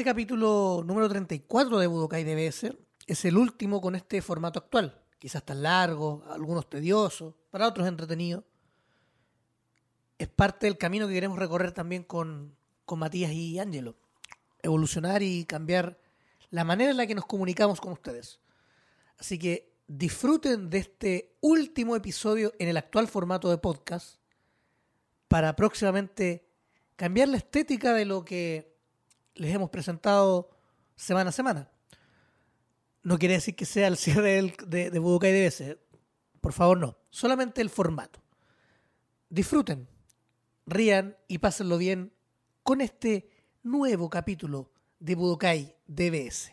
Este capítulo número 34 de Budokai DBS es el último con este formato actual. Quizás tan largo, algunos tediosos, para otros entretenidos. Es parte del camino que queremos recorrer también con, con Matías y Ángelo. Evolucionar y cambiar la manera en la que nos comunicamos con ustedes. Así que disfruten de este último episodio en el actual formato de podcast para próximamente cambiar la estética de lo que les hemos presentado semana a semana. No quiere decir que sea el cierre de, de Budokai DBS. Por favor, no. Solamente el formato. Disfruten, rían y pásenlo bien con este nuevo capítulo de Budokai DBS.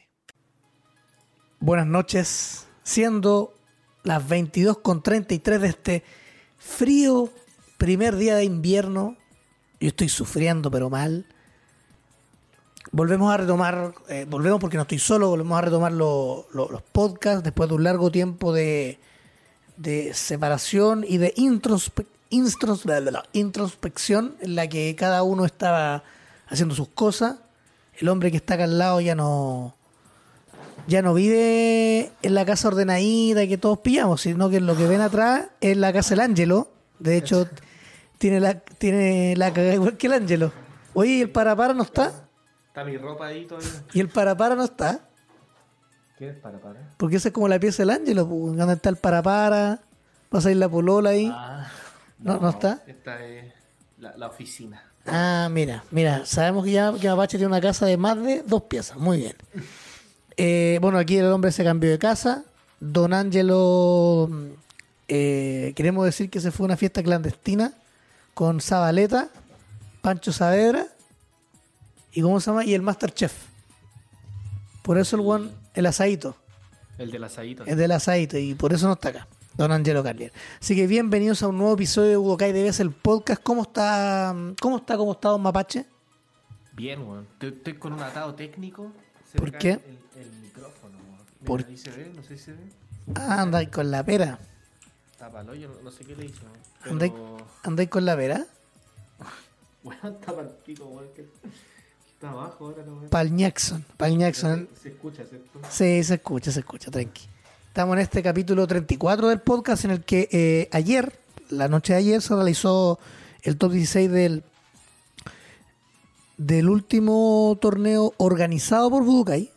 Buenas noches, siendo las 22.33 de este frío primer día de invierno. Yo estoy sufriendo, pero mal. Volvemos a retomar, eh, volvemos porque no estoy solo, volvemos a retomar lo- lo- los podcasts después de un largo tiempo de, de separación y de introspe- instros- bla, bla, bla, introspección en la que cada uno estaba haciendo sus cosas. El hombre que está acá al lado ya no, ya no vive en la casa ordenadita que todos pillamos, sino que lo que ven atrás es la casa del Ángelo. De hecho, tiene la, tiene la cagada igual que el Ángelo. Oye, ¿y el parapara no está? Está mi ropa ahí todavía. Y el parapara no está. ¿Qué es para para? Porque esa es como la pieza del Ángelo. pues, ¿Dónde está el parapara? Va a salir la polola ahí. Ah, No, no está. Esta es la, la oficina. Ah, mira, mira, sabemos que ya que Mapache tiene una casa de más de dos piezas, muy bien. Eh, bueno, aquí el hombre se cambió de casa. Don Ángelo, mm, eh, queremos decir que se fue a una fiesta clandestina con Zabaleta, Pancho Saavedra y ¿cómo se llama? Y el Masterchef. Por eso el one, el asadito, El del asadito. es del asadito y por eso no está acá. Don Angelo Carlier. Así que bienvenidos a un nuevo episodio de Budokai DBS, el podcast. ¿Cómo está, cómo está, cómo está Don Mapache? Bien, weón. Estoy, estoy con un atado técnico. Se ¿Por qué? El, el micrófono, weón. ¿Por- ahí se ve, no sé si se ve. Ah, andáis con la pera. Tapa el hoyo, no, no sé qué le hice, weón. ¿Andáis, Pero, andáis con la pera? weón, tapa el pico, weón. Está abajo ahora, no, weón. Pal Jackson. Pal Jackson. Se escucha, ¿cierto? Sí, se escucha, se escucha, tranqui. Estamos en este capítulo 34 del podcast en el que eh, ayer, la noche de ayer, se realizó el top 16 del, del último torneo organizado por Budokai.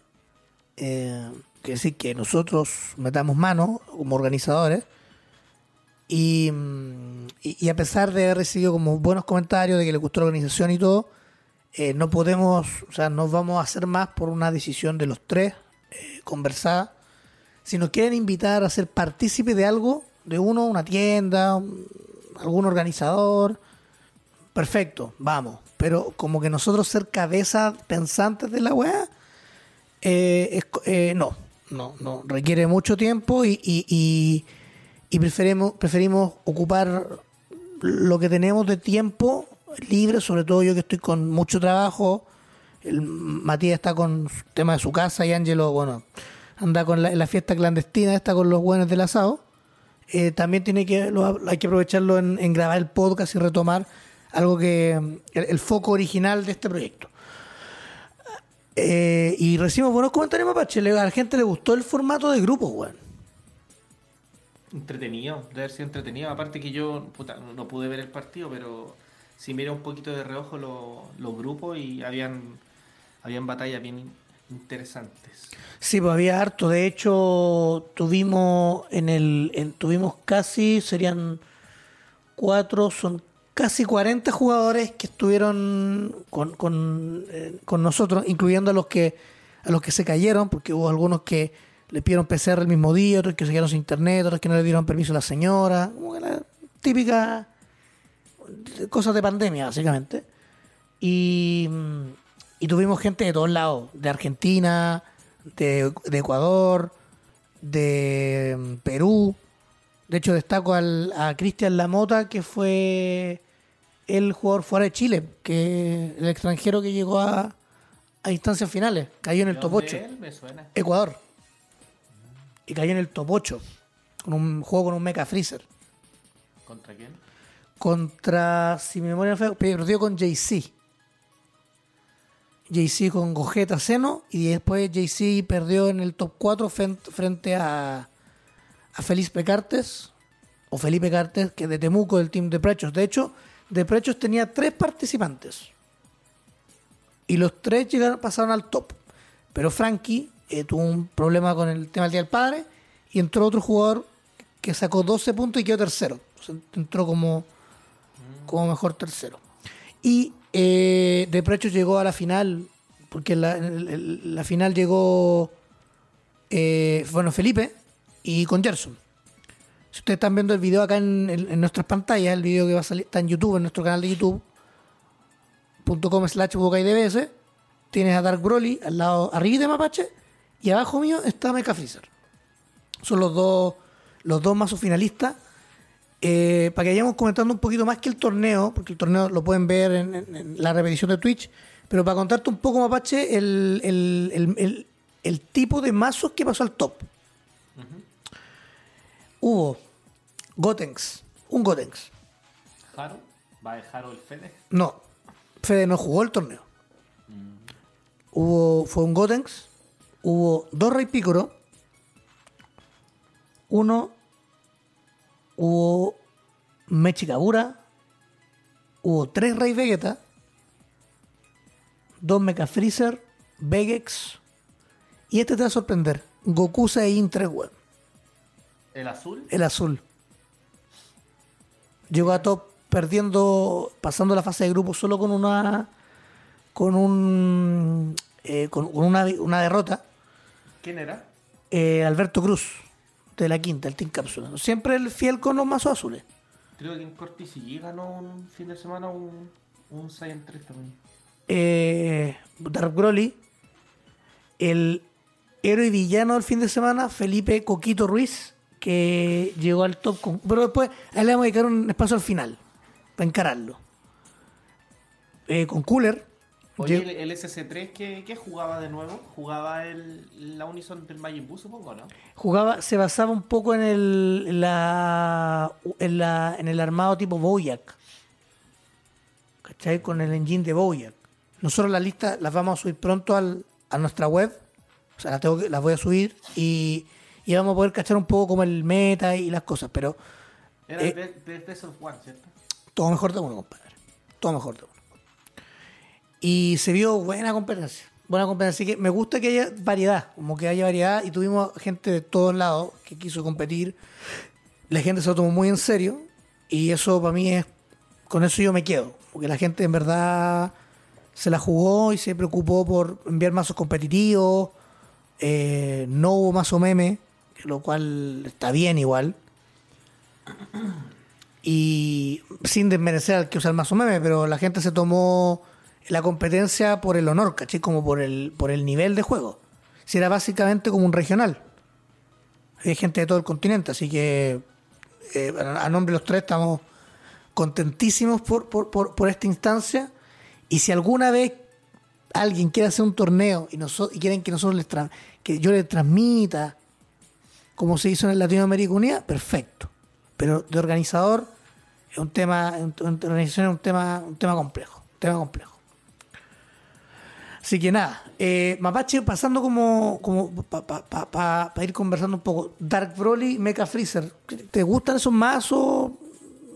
Eh, que decir que nosotros metamos mano como organizadores. Y, mm, y- y a pesar de haber recibido como buenos comentarios de que le gustó la organización y todo, eh, no podemos, o sea, no vamos a hacer más por una decisión de los tres, eh, conversada. Si nos quieren invitar a ser partícipe de algo, de uno, una tienda, algún organizador, perfecto, vamos. Pero como que nosotros ser cabeza pensantes de la weá, eh, eh, no, no, no, requiere mucho tiempo y, y, y- y preferimos, preferimos ocupar lo que tenemos de tiempo libre, sobre todo yo que estoy con mucho trabajo, el Matías está con su tema de su casa y Ángelo, bueno, anda con la, la fiesta clandestina, está con los buenos del asado. Eh, también tiene que hay que aprovecharlo en, grabar el podcast y retomar algo que el, el foco original de este proyecto. Eh, y recibimos buenos comentarios, Mapache. A la gente le gustó el formato de grupo, weón. Entretenido, debe haber sido entretenido. Aparte que yo puta, no pude ver el partido, pero sí miré un poquito de reojo lo- los grupos y habían, habían batallas bien in- interesantes. Sí, pues había harto. De hecho, tuvimos en el, en- tuvimos casi, serían cuatro, son casi 40 jugadores que estuvieron con, con, eh, con nosotros, incluyendo a los que a los que se cayeron, porque hubo algunos que le pidieron PCR el mismo día, otros que se quedaron internet, otros que no le dieron permiso a la señora, como que típica cosas de pandemia, básicamente. Y, y tuvimos gente de todos lados, de Argentina, de, de Ecuador, de mm, Perú. De hecho, destaco al, a Cristian Lamota, que fue el jugador fuera de Chile, que el extranjero que llegó a, a instancias finales. Cayó en el ¿De top dónde 8. él? Me suena. Ecuador. Y cayó en el top 8. Con un juego con un Mecha Freezer. ¿Contra quién? Contra, si mi memoria no falla, perdió con JC. Jay-Z con Gogeta Seno y después Jay-Z perdió en el top 4 frente a, a Felipe Cartes o Felipe Cartes, que es de Temuco del team de Prechos. De hecho, de Prechos tenía tres participantes y los tres llegaron, pasaron al top. Pero Frankie eh, tuvo un problema con el tema del Día del Padre y entró otro jugador que sacó 12 puntos y quedó tercero. entró como, como mejor tercero. Y eh, de Precho llegó a la final, porque la, la final llegó, eh, bueno, Felipe y con Gerson. Si ustedes están viendo el video acá en, nuestras pantallas, el video que va a salir, está en YouTube, en nuestro canal de youtube.com slash dbs, tienes a Dark Broly al lado arriba de Mapache y abajo mío está Mecha Freezer. Son los dos, los dos mazos finalistas eh, para que vayamos comentando un poquito más que el torneo, porque el torneo lo pueden ver en, la repetición de Twitch, pero para contarte un poco, Mapache, el, el, tipo de mazos que pasó al top. Hubo Gotenks, un Gotenks. ¿Jaro? ¿Va a dejar el Fede? No, Fede no jugó el torneo. Mm. Hubo, fue un Gotenks, hubo dos Rey Picoro, uno hubo Mechikabura, hubo tres Rey Vegeta, dos Mecha Freezer, Vegex, y este te va a sorprender, Goku Saiyan 3 web. ¿El azul? El azul. Llegó a top perdiendo, pasando la fase de grupo solo con una con un eh, con, una, una, derrota. ¿Quién era? Eh, Alberto Cruz de la quinta, el Team Cápsula. Siempre el fiel con los mazos azules. Creo que en Cortis y ganó un fin de semana un, un Saiyan 3 también. Eh, Dark Broly. El héroe y villano del fin de semana, Felipe Coquito Ruiz, que llegó al top. Con, pero después a él le vamos a dedicar un espacio al final, para encararlo. Eh, con Cooler, Oye, el, SC3, ¿qué, jugaba de nuevo? ¿Jugaba el, la Unison del Majin Buu, supongo, no? Jugaba, se basaba un poco en el, la, en, la, en el armado tipo Boyac. ¿Cachai? Con el engine de Boyac. Nosotros la lista las vamos a subir pronto al, a nuestra web. O sea, las, tengo las voy a subir y, y, vamos a poder cachar un poco como el meta y las cosas. Pero. Era el eh, Best of One, ¿cierto? Todo mejor de uno, compadre. Todo mejor de uno. Y se vio buena competencia. Buena competencia. Así que me gusta que haya variedad, como que haya variedad. Y tuvimos gente de todos lados que quiso competir. La gente se lo tomó muy en serio. Y eso para mí es. Con eso yo me quedo. Porque la gente en verdad se la jugó y se preocupó por enviar mazos competitivos. Eh, no hubo mazo meme, lo cual está bien igual. Y sin desmerecer al que usa el mazo meme, pero la gente se tomó la competencia por el honor, ¿caché? Como por el, por el nivel de juego. Si era básicamente como un regional. Hay gente de todo el continente, así que eh, a nombre de los tres estamos contentísimos por, por, esta instancia. Y si alguna vez alguien quiere hacer un torneo y, nosotros, y quieren que nosotros les que yo les transmita como se hizo en el Latinoamérica Unida, perfecto. Pero de organizador es un tema, organización es un tema, un tema complejo, un tema complejo. Así que nada, eh, Mapache pasando como, como para ir conversando un poco. Dark Broly, Mecha Freezer, ¿te gustan esos mazos?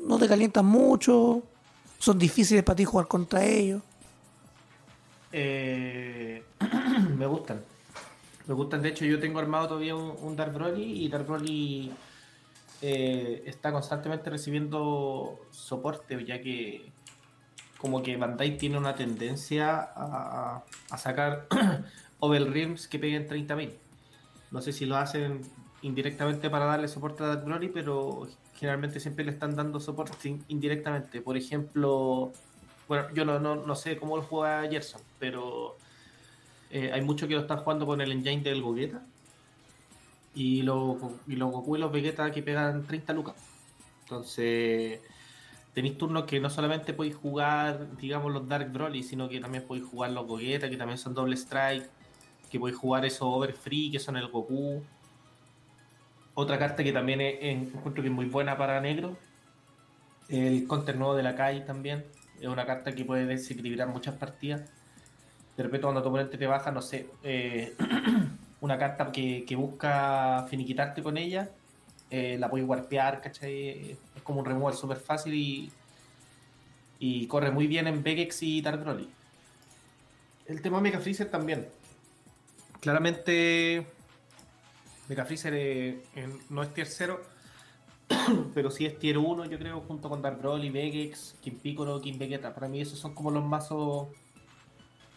¿No te calientan mucho? ¿Son difíciles para ti jugar contra ellos? Eh, me gustan. Me gustan, de hecho yo tengo armado todavía un, Dark Broly y Dark Broly eh, está constantemente recibiendo soporte ya que como que Bandai tiene una tendencia a, sacar overrims que peguen 30.000. No sé si lo hacen indirectamente para darle soporte a Dark Broly, pero generalmente siempre le están dando soporte indirectamente. Por ejemplo, bueno, yo no, no, sé cómo lo juega Gerson, pero eh, hay muchos que lo están jugando con el engine del Gogeta. Y, los y los Goku y los Vegeta que pegan 30 lucas. Entonces, tenéis turnos que no solamente podéis jugar, digamos, los Dark Broly, sino que también podéis jugar los Gogeta, que también son doble strike, que podéis jugar esos Over Free, que son el Goku. Otra carta que también es, encuentro que es muy buena para negro, el counter nuevo de la calle también. Es una carta que puede desequilibrar muchas partidas. De repente cuando tu oponente te baja, no sé, eh, una carta que, que, busca finiquitarte con ella, eh, la puedes warpear, ¿cachai? Como un removal súper fácil y, y corre muy bien en Vegex y Dark Broly. El tema Mega Freezer también. Claramente Mega Freezer eh, no es tier 0, pero sí es tier 1, yo creo, junto con Dark Broly, Vegex, King Piccolo, King Vegeta. Para mí esos son como los mazos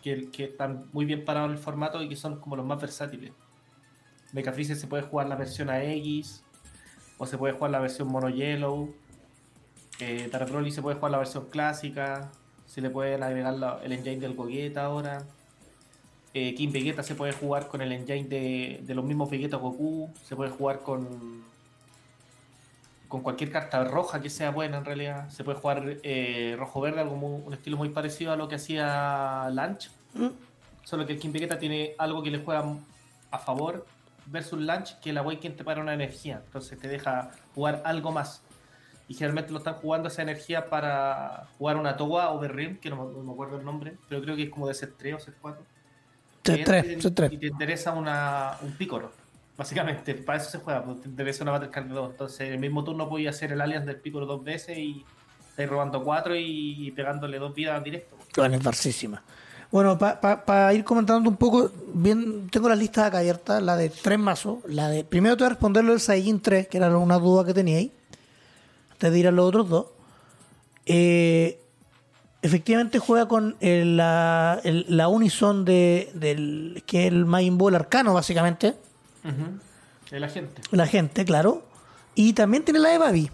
que, que, están muy bien parados en el formato y que son como los más versátiles. Mega Freezer se puede jugar la versión AX, o se puede jugar la versión Mono Yellow. Eh, se puede jugar la versión clásica, se le puede agregar el engine del Gogeta ahora. Eh, King Vegeta se puede jugar con el engine de, de los mismos Vegeta Goku, se puede jugar con con cualquier carta roja que sea buena en realidad. Se puede jugar eh, rojo-verde, algo un estilo muy parecido a lo que hacía Lunch. Mm. Solo que el King Vegeta tiene algo que le juega a favor versus Lunch, que la Awaken te para una energía. Entonces te deja jugar algo más. Y generalmente lo están jugando esa energía para jugar una Towa o Berrim, que no, me acuerdo el nombre, pero creo que es como de ser 3 o ser 4. Ser 3, Y te interesa una, un Picoro. Básicamente, para eso se juega, pues, debe ser una Battle Card de 2. Entonces, en el mismo turno podía hacer el alias del Piccolo dos veces y estáis robando cuatro y, pegándole dos vidas directo. Bueno, es. Bueno, para ir comentando un poco, bien tengo las listas acá abiertas, la de tres mazos. La de, primero te voy a responder lo del Saiyajin 3, que era una duda que teníais, antes de ir a los otros dos. Eh, efectivamente juega con la, la Unison de, del, que es el Majin Ball arcano, básicamente el agente. El agente, claro. Y también tiene la de Babi.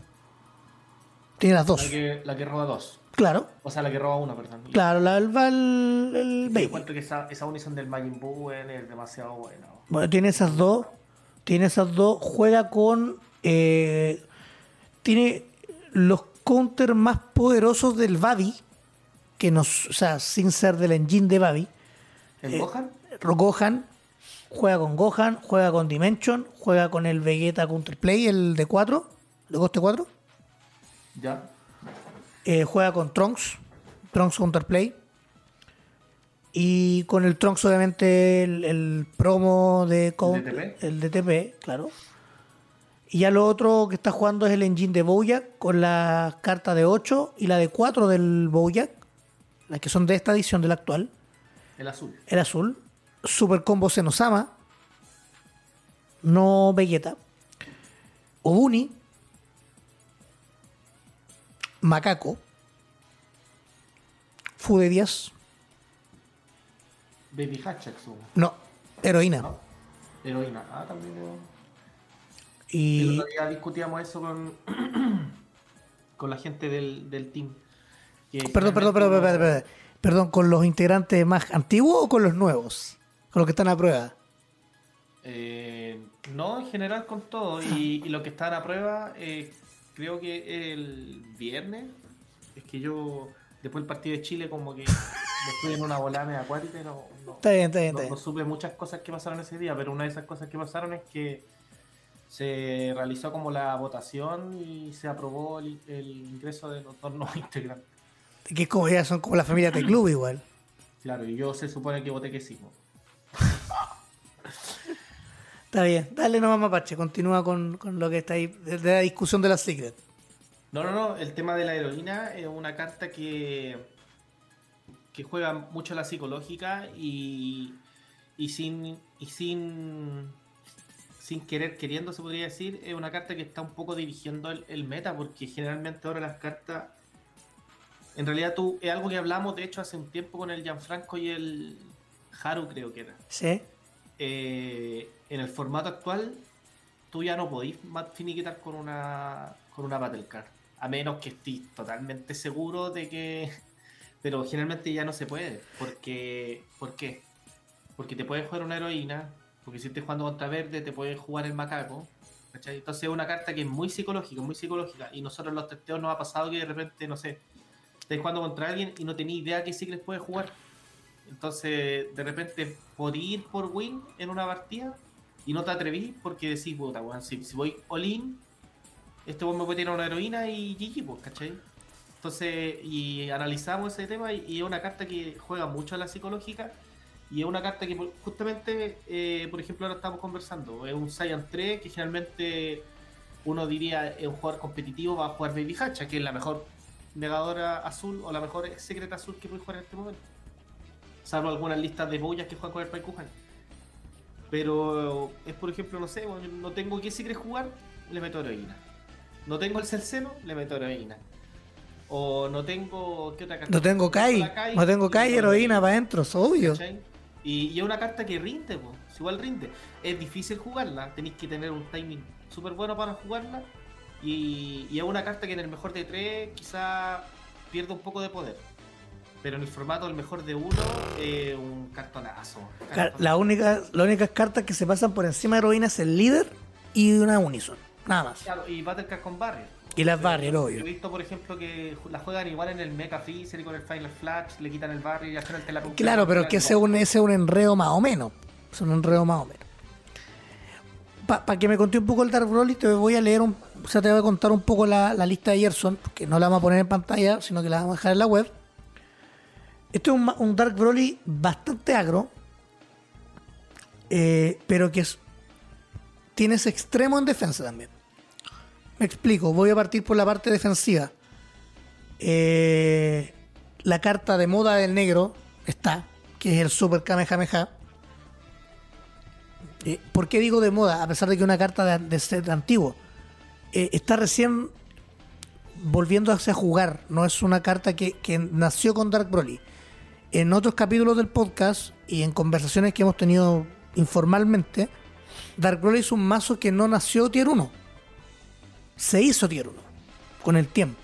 Tiene las dos. La que, roba dos. Claro. O sea, la que roba una, perdón. Claro, la del el, el Baby. encuentro que esa, esa unison del Majin Buu es demasiado buena. Bueno, tiene esas dos. Tiene esas dos. Juega con. Eh, tiene los counters más poderosos del Babi. Que nos. O sea, sin ser del engine de Babi. ¿El Gohan? Gohan Juega con Gohan, juega con Dimension, juega con el Vegeta Counterplay, el de 4, de coste 4. Ya. Eh, juega con Trunks, Trunks Counterplay. Y con el Trunks, obviamente, el, promo de el DTP, claro. Y ya lo otro que está jugando es el engine de Bojack con la carta de 8 y la de 4 del Bojack, las que son de esta edición del actual. El azul. El azul. Super Combo Senosama, no Vegeta, Obuni, Macaco, Fudedias. Baby Hatchetsu. No, heroína. Heroína, ah, también. Y. El otro día discutíamos eso con, con la gente del, del team. Perdón, perdón, perdón, perdón, perdón, perdón, ¿con los integrantes más antiguos o con los nuevos? con los que están a prueba. Eh, no, en general con todo. Y, lo que están a prueba, eh, creo que el viernes, es que yo, después del partido de Chile, como que estoy en una volada acuática y no, no, supe muchas cosas que pasaron ese día, pero una de esas cosas que pasaron es que se realizó como la votación y se aprobó el, ingreso de los dos nuevos integrantes. Que como ya son como la familia de club igual. Claro, y yo se supone que voté que sí. Está bien, dale nomás Mapache, continúa con, lo que está ahí, de la discusión de la Secret. No, no, no, el tema de la heroína es una carta que, que juega mucho la psicológica y, y sin y sin sin querer queriendo se podría decir es una carta que está un poco dirigiendo el, meta porque generalmente ahora las cartas en realidad tú es algo que hablamos de hecho hace un tiempo con el Gianfranco y el Haru creo que era. Sí. Eh, en el formato actual, tú ya no podís finiquitar con una, con una Battle Card. A menos que estés totalmente seguro de que. Pero generalmente ya no se puede. Porque. ¿Por qué? Porque te puedes jugar una heroína. Porque si estás jugando contra verde, te puedes jugar el macaco. Entonces es una carta que es muy psicológica, muy psicológica. Y nosotros en los testeos nos ha pasado que de repente, no sé, estáis jugando contra alguien y no tenéis idea qué les puede jugar. Entonces, de repente, por ir por win en una partida y no te atreví porque decís, puta, bueno, si, voy all-in, este me puede tirar una heroína y GG, pues, ¿cachai? Entonces, y analizamos ese tema y, es una carta que juega mucho a la psicológica Y es una carta que justamente, eh, por ejemplo, ahora estamos conversando. Es un Saiyan 3 que generalmente uno diría es un jugador competitivo va a jugar Baby Hacha, que es la mejor negadora azul o la mejor secreta azul que puede jugar en este momento. Salvo algunas listas de boyas que juegan con el Paikuhan. Pero es por ejemplo, no sé, no tengo qué secret jugar, le meto heroína. No tengo el Celceno, le meto heroína. O no tengo. ¿Qué otra carta? No tengo Kai. No tengo Kai heroína para adentro, es obvio. Y, es una carta que rinde, pues. Igual rinde. Es difícil jugarla. Tenéis que tener un timing súper bueno para jugarla. Y, y, es una carta que en el mejor de tres quizá pierde un poco de poder. Pero en el formato del mejor de uno, eh, un cartonazo. La única, las únicas cartas que se pasan por encima de heroína es el líder y una Unison. Nada más. Claro, y Battlecard con Barrier. Y las Barrier, obvio. He visto, por ejemplo, que la juegan igual en el Mecha Freezer y con el Final Flash, le quitan el Barrier y al final te la Claro, pero que ese es un, ese un enredo más o menos. Es un enredo más o menos. Para que me conté un poco el Dark Broly, te voy a leer un, o sea, te voy a contar un poco la, lista de Gerson, que no la vamos a poner en pantalla, sino que la vamos a dejar en la web. Esto es un, Dark Broly bastante agro, eh, pero que es, tiene ese extremo en defensa también. Me explico, voy a partir por la parte defensiva. Eh, la carta de moda del negro está, que es el Super Kamehameha. Eh, ¿Por qué digo de moda? A pesar de que una carta de, ser antiguo. Eh, está recién volviendo a jugar. No es una carta que, que, nació con Dark Broly. En otros capítulos del podcast y en conversaciones que hemos tenido informalmente, Dark Broly es un mazo que no nació tier 1 se hizo tier 1 con el tiempo.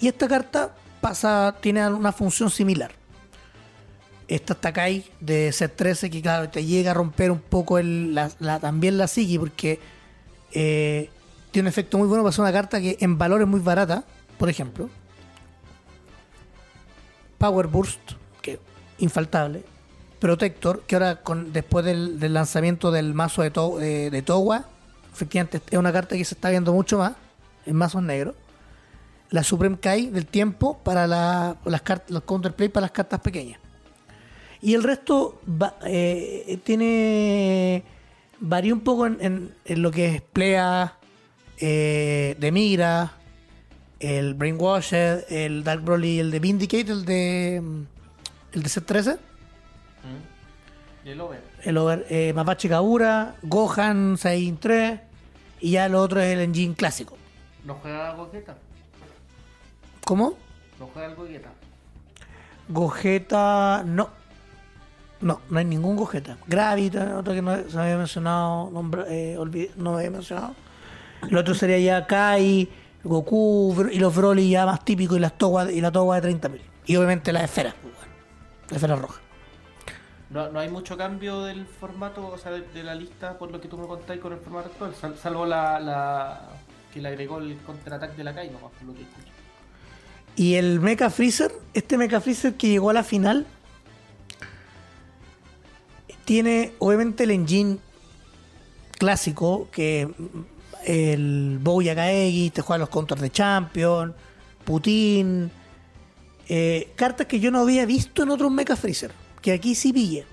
Y esta carta pasa, tiene una función similar. Esta Takai de set 13 que claro, te llega a romper un poco la, también la psiqui porque eh, tiene un efecto muy bueno para ser una carta que en valor es muy barata, por ejemplo. Power Burst, que infaltable. Protector, que ahora con, después del, lanzamiento del mazo de, to, de Towa, efectivamente es una carta que se está viendo mucho más en mazos negros. La Supreme Kai del tiempo para las cartas, los counterplay para las cartas pequeñas. Y el resto eh, tiene. varía un poco en, lo que es Plea, eh, de Migra, el Brainwasher, el Dark Broly, el de Vindicate, el de. el de Z13. Mm. Y el Over. El Over. Eh, Mapache Kaura, Gohan, Saiyan 3. Y ya lo otro es el engine clásico. ¿No juega Gogeta? ¿Cómo? ¿No juega el Gogeta? Gogeta, no. No, no hay ningún Gogeta. Gravita, otro que no se había mencionado, nombre, eh, no había mencionado. El otro sería ya Kai, Goku y los Broly ya más típicos y, las togas, y la toga de 30.000. Y obviamente la esfera, la esfera roja. No, no hay mucho cambio del formato, o sea, de, la lista, por lo que tú me contáis con el formato actual, salvo la, la que le agregó el contraataque de la Kai, nomás, por lo que escucho. Y el Mecha Freezer, este Mecha Freezer que llegó a la final, tiene obviamente el engine clásico, que el Bouya Kaegi, te juega los counters de Champion, Putin, eh, cartas que yo no había visto en otros Mecha Freezer que aquí sí pille.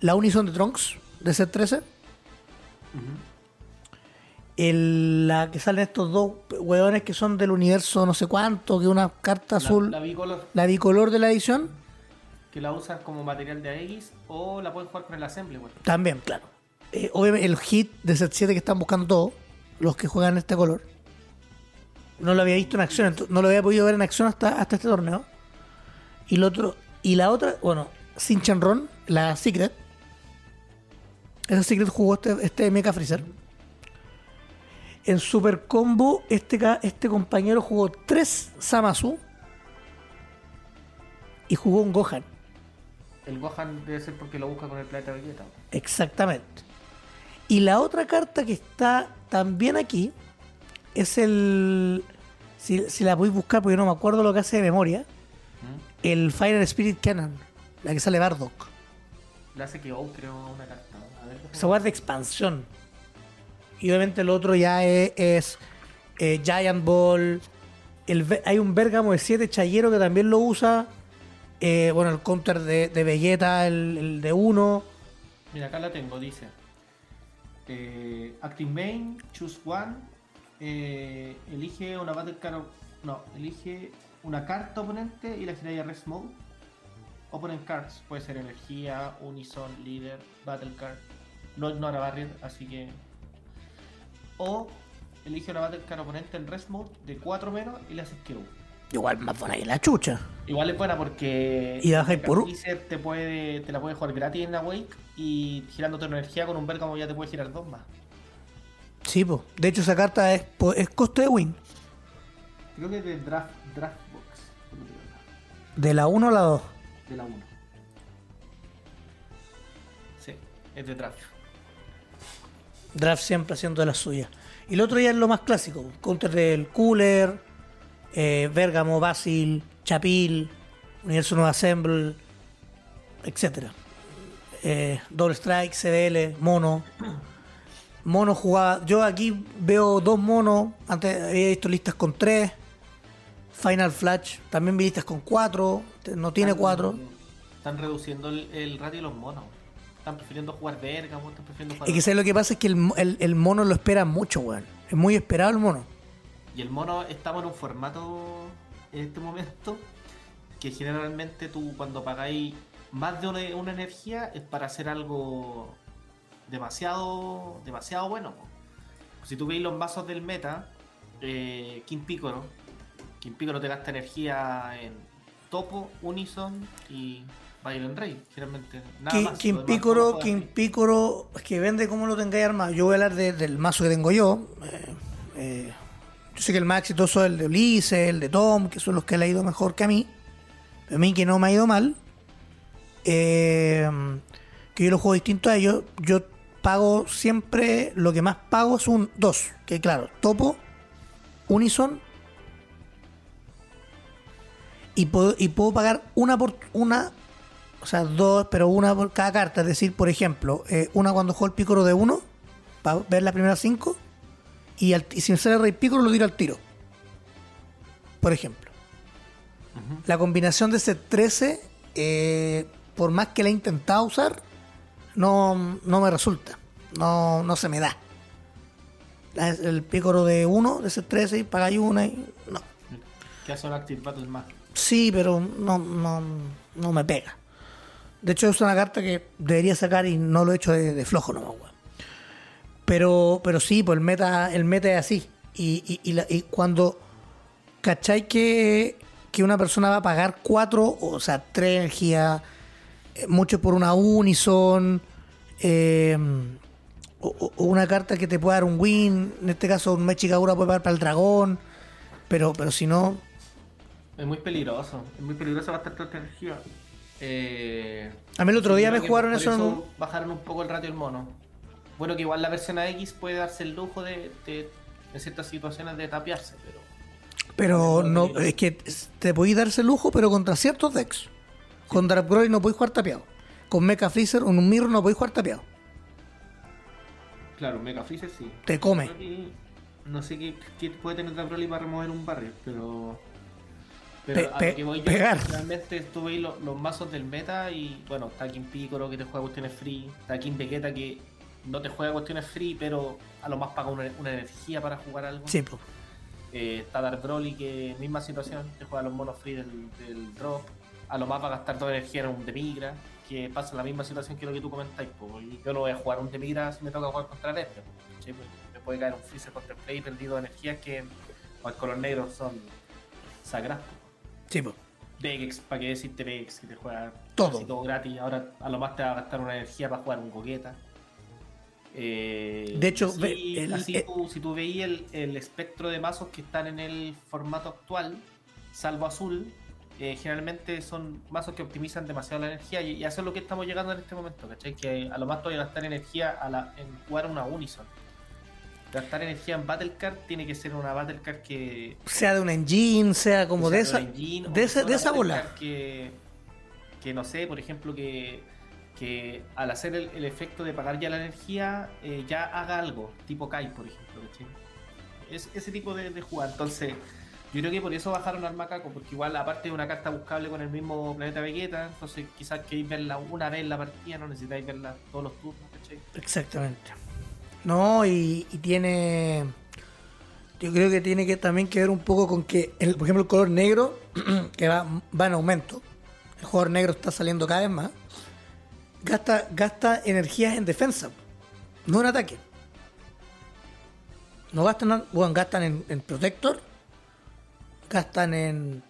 La Unison de Trunks, de set 13. la que salen estos dos hueones que son del universo no sé cuánto, que una carta azul. La bicolor. La bicolor de la edición. Que la usas como material de X o la puedes jugar con el assembly, También, claro. Eh, obviamente el hit de set 7 que están buscando todos, los que juegan este color. No lo había visto en acción, no lo había podido ver en acción hasta, hasta este torneo. Y el otro, y la otra, bueno, Sinchanron, la Secret. Esa Secret jugó este, este Mecha Freezer. En Super Combo, este, este compañero jugó tres Samasu y jugó un Gohan. El Gohan debe ser porque lo busca con el planeta Vegeta. Exactamente. Y la otra carta que está también aquí es el. Si, la voy a buscar porque no me acuerdo lo que hace de memoria. ¿Mm? El Fire Spirit Cannon. La que sale Bardock. La hace que oh, creo una carta. Esa es de expansión. Y obviamente el otro ya es, eh, Giant Ball. El, hay un Bergamo de 7 Chayero que también lo usa. Eh, bueno, el counter de, de Vegeta, el, el de 1. Mira, acá la tengo, dice. Eh, active main, choose one. eh, elige una battle. No, elige una carta oponente y la giráis a rest mode. Opponent cards, puede ser energía, unison, líder, battle card. No ignora barrier, así que. O elige una battle card oponente en rest mode de 4 menos y le haces kill. Igual más buena que la chucha. Igual es buena porque. Y la bajáis por un- te puede te la puede jugar gratis en la Wake y girando tu energía con un Bergamo ya te puede girar dos más. Sí, po. De hecho, esa carta es, es coste de win. Creo que es de Draft, draft Box. De la 1 a la 2. De la 1. Sí, es de Draft. Draft siempre haciendo de las suyas. Y el otro ya es lo más clásico. Counter del Cooler, eh, Bergamo, Basil, Chapil, Universo Nueva Assemble, etc. Eh, Double Strike, CDL, Mono. Mono jugaba. Yo aquí veo dos monos. Antes había visto listas con tres. Final Flash. También vi listas con cuatro. No tiene Están- cuatro. Están reduciendo el, el ratio de los monos. Están prefiriendo jugar Bergamo, están prefiriendo jugar. Es que ¿sabes lo que pasa es que el, el- el mono lo espera mucho, weón. Es muy esperado el mono. Y el mono estamos en un formato en este momento que generalmente tú cuando pagáis más de una, una energía es para hacer algo demasiado demasiado bueno. Si tú veis los mazos del meta, eh, King Piccolo, King Piccolo te gasta energía en Topo, Unison y Violent Rey, generalmente. Nada King, más, King Piccolo, King es que vende como lo tengáis armado. Yo voy a hablar de- del mazo que tengo yo. Eh, eh, yo sé que el más exitoso es el de Ulises, el de Tom, que son los que le ha ido mejor que a mí. A mí que no me ha ido mal. Eh, que yo lo juego distinto a ellos. Yo pago siempre, lo que más pago es un 2. Que claro, Topo, Unison. Y puedo, y puedo pagar una por una o sea, dos, pero una por cada carta. Es decir, por ejemplo, eh, una cuando juego el pícoro de uno, para ver las primeras cinco, y, al- y si me sale el rey lo tiro al tiro. Por ejemplo. La combinación de ese 13, eh, por más que la he intentado usar, no, no me resulta. No, no se me da. La- El pícoro de uno, de ese 13, y pagáis una y. No. Que hace Active Battle más. Sí, pero no, no, no me pega. De hecho, es una carta que debería sacar y no lo he hecho de, de flojo nomás. Pero, pero sí, pues el meta, el meta es así. Y, y, y la- y cuando cachai que, que una persona va a pagar cuatro, o sea, tres energías, eh, mucho por una Unison, eh, o, una carta que te pueda dar un win, en este caso un Mechikagura puede pagar para el dragón, pero, pero si no, Es muy peligroso, es muy peligroso gastar tanta energía. Eh, A mí el otro día me jugaron eso en Bajaron un poco el ratio del mono. Bueno, que igual la versión AX puede darse el lujo de, de- en ciertas situaciones de tapiarse, pero Pero no, es que te podéis darse el lujo, pero contra ciertos decks. Con Dark Broly no podéis jugar tapeado. Con Mecha Freezer o un Mirror no podéis jugar tapeado. claro, Mega Freezer sí. Te come. No sé qué, qué puede tener Dark Broly para remover un barrio, pero. Pe- Pero a pe- lo que voy yo, pegar. realmente estuve ahí los, los mazos del meta y bueno, está King Piccolo que te juega cuestiones free, está King Vegeta que no te juega cuestiones free, pero a lo más paga una, una energía para jugar algo. Sí, po. Eh, está Dark Broly que misma situación, te juega los monos free del, del drop, a lo más va a gastar toda energía en un Demigra, que pasa la misma situación que lo que tú comentáis, po. Yo no voy a jugar un Demigra si me toca jugar contra el ¿cachai? Pues, me puede caer un Freezer contra el Play perdido de energías que al color negro son sagradas. Sí, po. Vegex, para qué decirte Vegex, que te juega Todo. todo gratis, ahora a lo más te va a gastar una energía para jugar un coqueta. Eh, De hecho, sí, ve- el- así eh, tú- si tú veías el, el espectro de mazos que están en el formato actual, salvo azul, eh, generalmente son mazos que optimizan demasiado la energía y, eso es lo que estamos llegando en este momento, ¿cachai? Que a lo más te voy a gastar energía a la- en jugar una Unison. Gastar energía en Battle Card tiene que ser una Battle Card que, Sea de un engine, sea como de esa. engine, de esa- de bola. Que no sé, por ejemplo, que, que al hacer el, efecto de pagar ya la energía, eh, ya haga algo, tipo Kai, por ejemplo. Es ese tipo de, jugar. Entonces, Yo creo que por eso bajaron al macaco, porque igual aparte de una carta buscable con el mismo planeta Vegeta, entonces quizás queréis verla una vez en la partida, no necesitáis verla todos los turnos, ¿cachai? Exactamente. No, y, y tiene. Yo creo que tiene que también que ver un poco con que, el, por ejemplo, el color negro, que va, va en aumento, el jugador negro está saliendo cada vez más, gasta, gasta energías en defensa, no en ataque. No gastan, en- bueno, gastan en, en Protector, gastan en,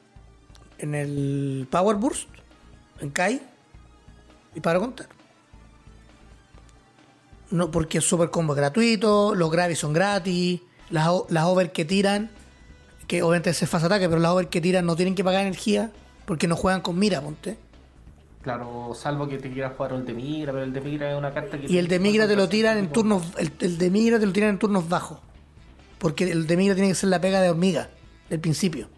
en el Power Burst, en Kai, y para contar. No, porque es super combo gratuito, los gravis son gratis, las, las over que tiran, que obviamente se fase ataque, pero las over que tiran no tienen que pagar energía porque no juegan con mira, ponte. Claro, salvo que te quieras jugar el de Migra, pero el de Migra es una carta que. Y el de migra te lo tiran en turnos, el, el de migra te lo tiran en turnos bajos. Porque el de migra tiene que ser la pega de hormiga, del principio.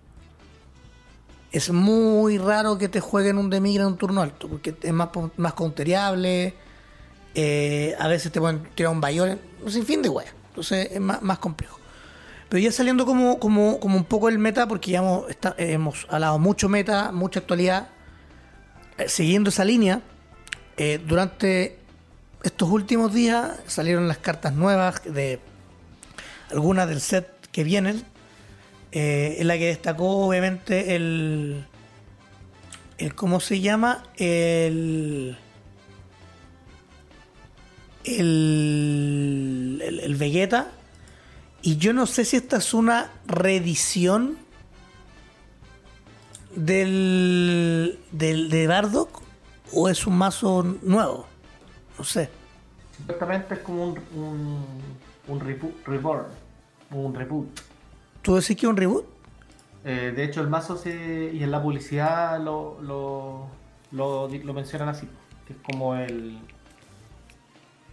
Es muy raro que te jueguen un de migra en un turno alto, porque es más, más eh, a veces te pueden tirar un bayon, un sinfín de weas. Entonces es más, más complejo. Pero ya saliendo como, como, como un poco el meta, porque ya hemos, está- hemos hablado mucho meta, mucha actualidad. Eh, siguiendo esa línea, eh, durante estos últimos días salieron las cartas nuevas de algunas del set que vienen. eh, en la que destacó obviamente el, el ¿cómo se llama? El el, el, el Vegeta. Y yo no sé si esta es una reedición del, del de Bardock o es un mazo nuevo. No sé. Supuestamente es como un, un, un reborn, un reboot. ¿Tú decís que es un reboot? Eh, de hecho, el mazo se, y en la publicidad lo, lo, lo, mencionan así, que es como el.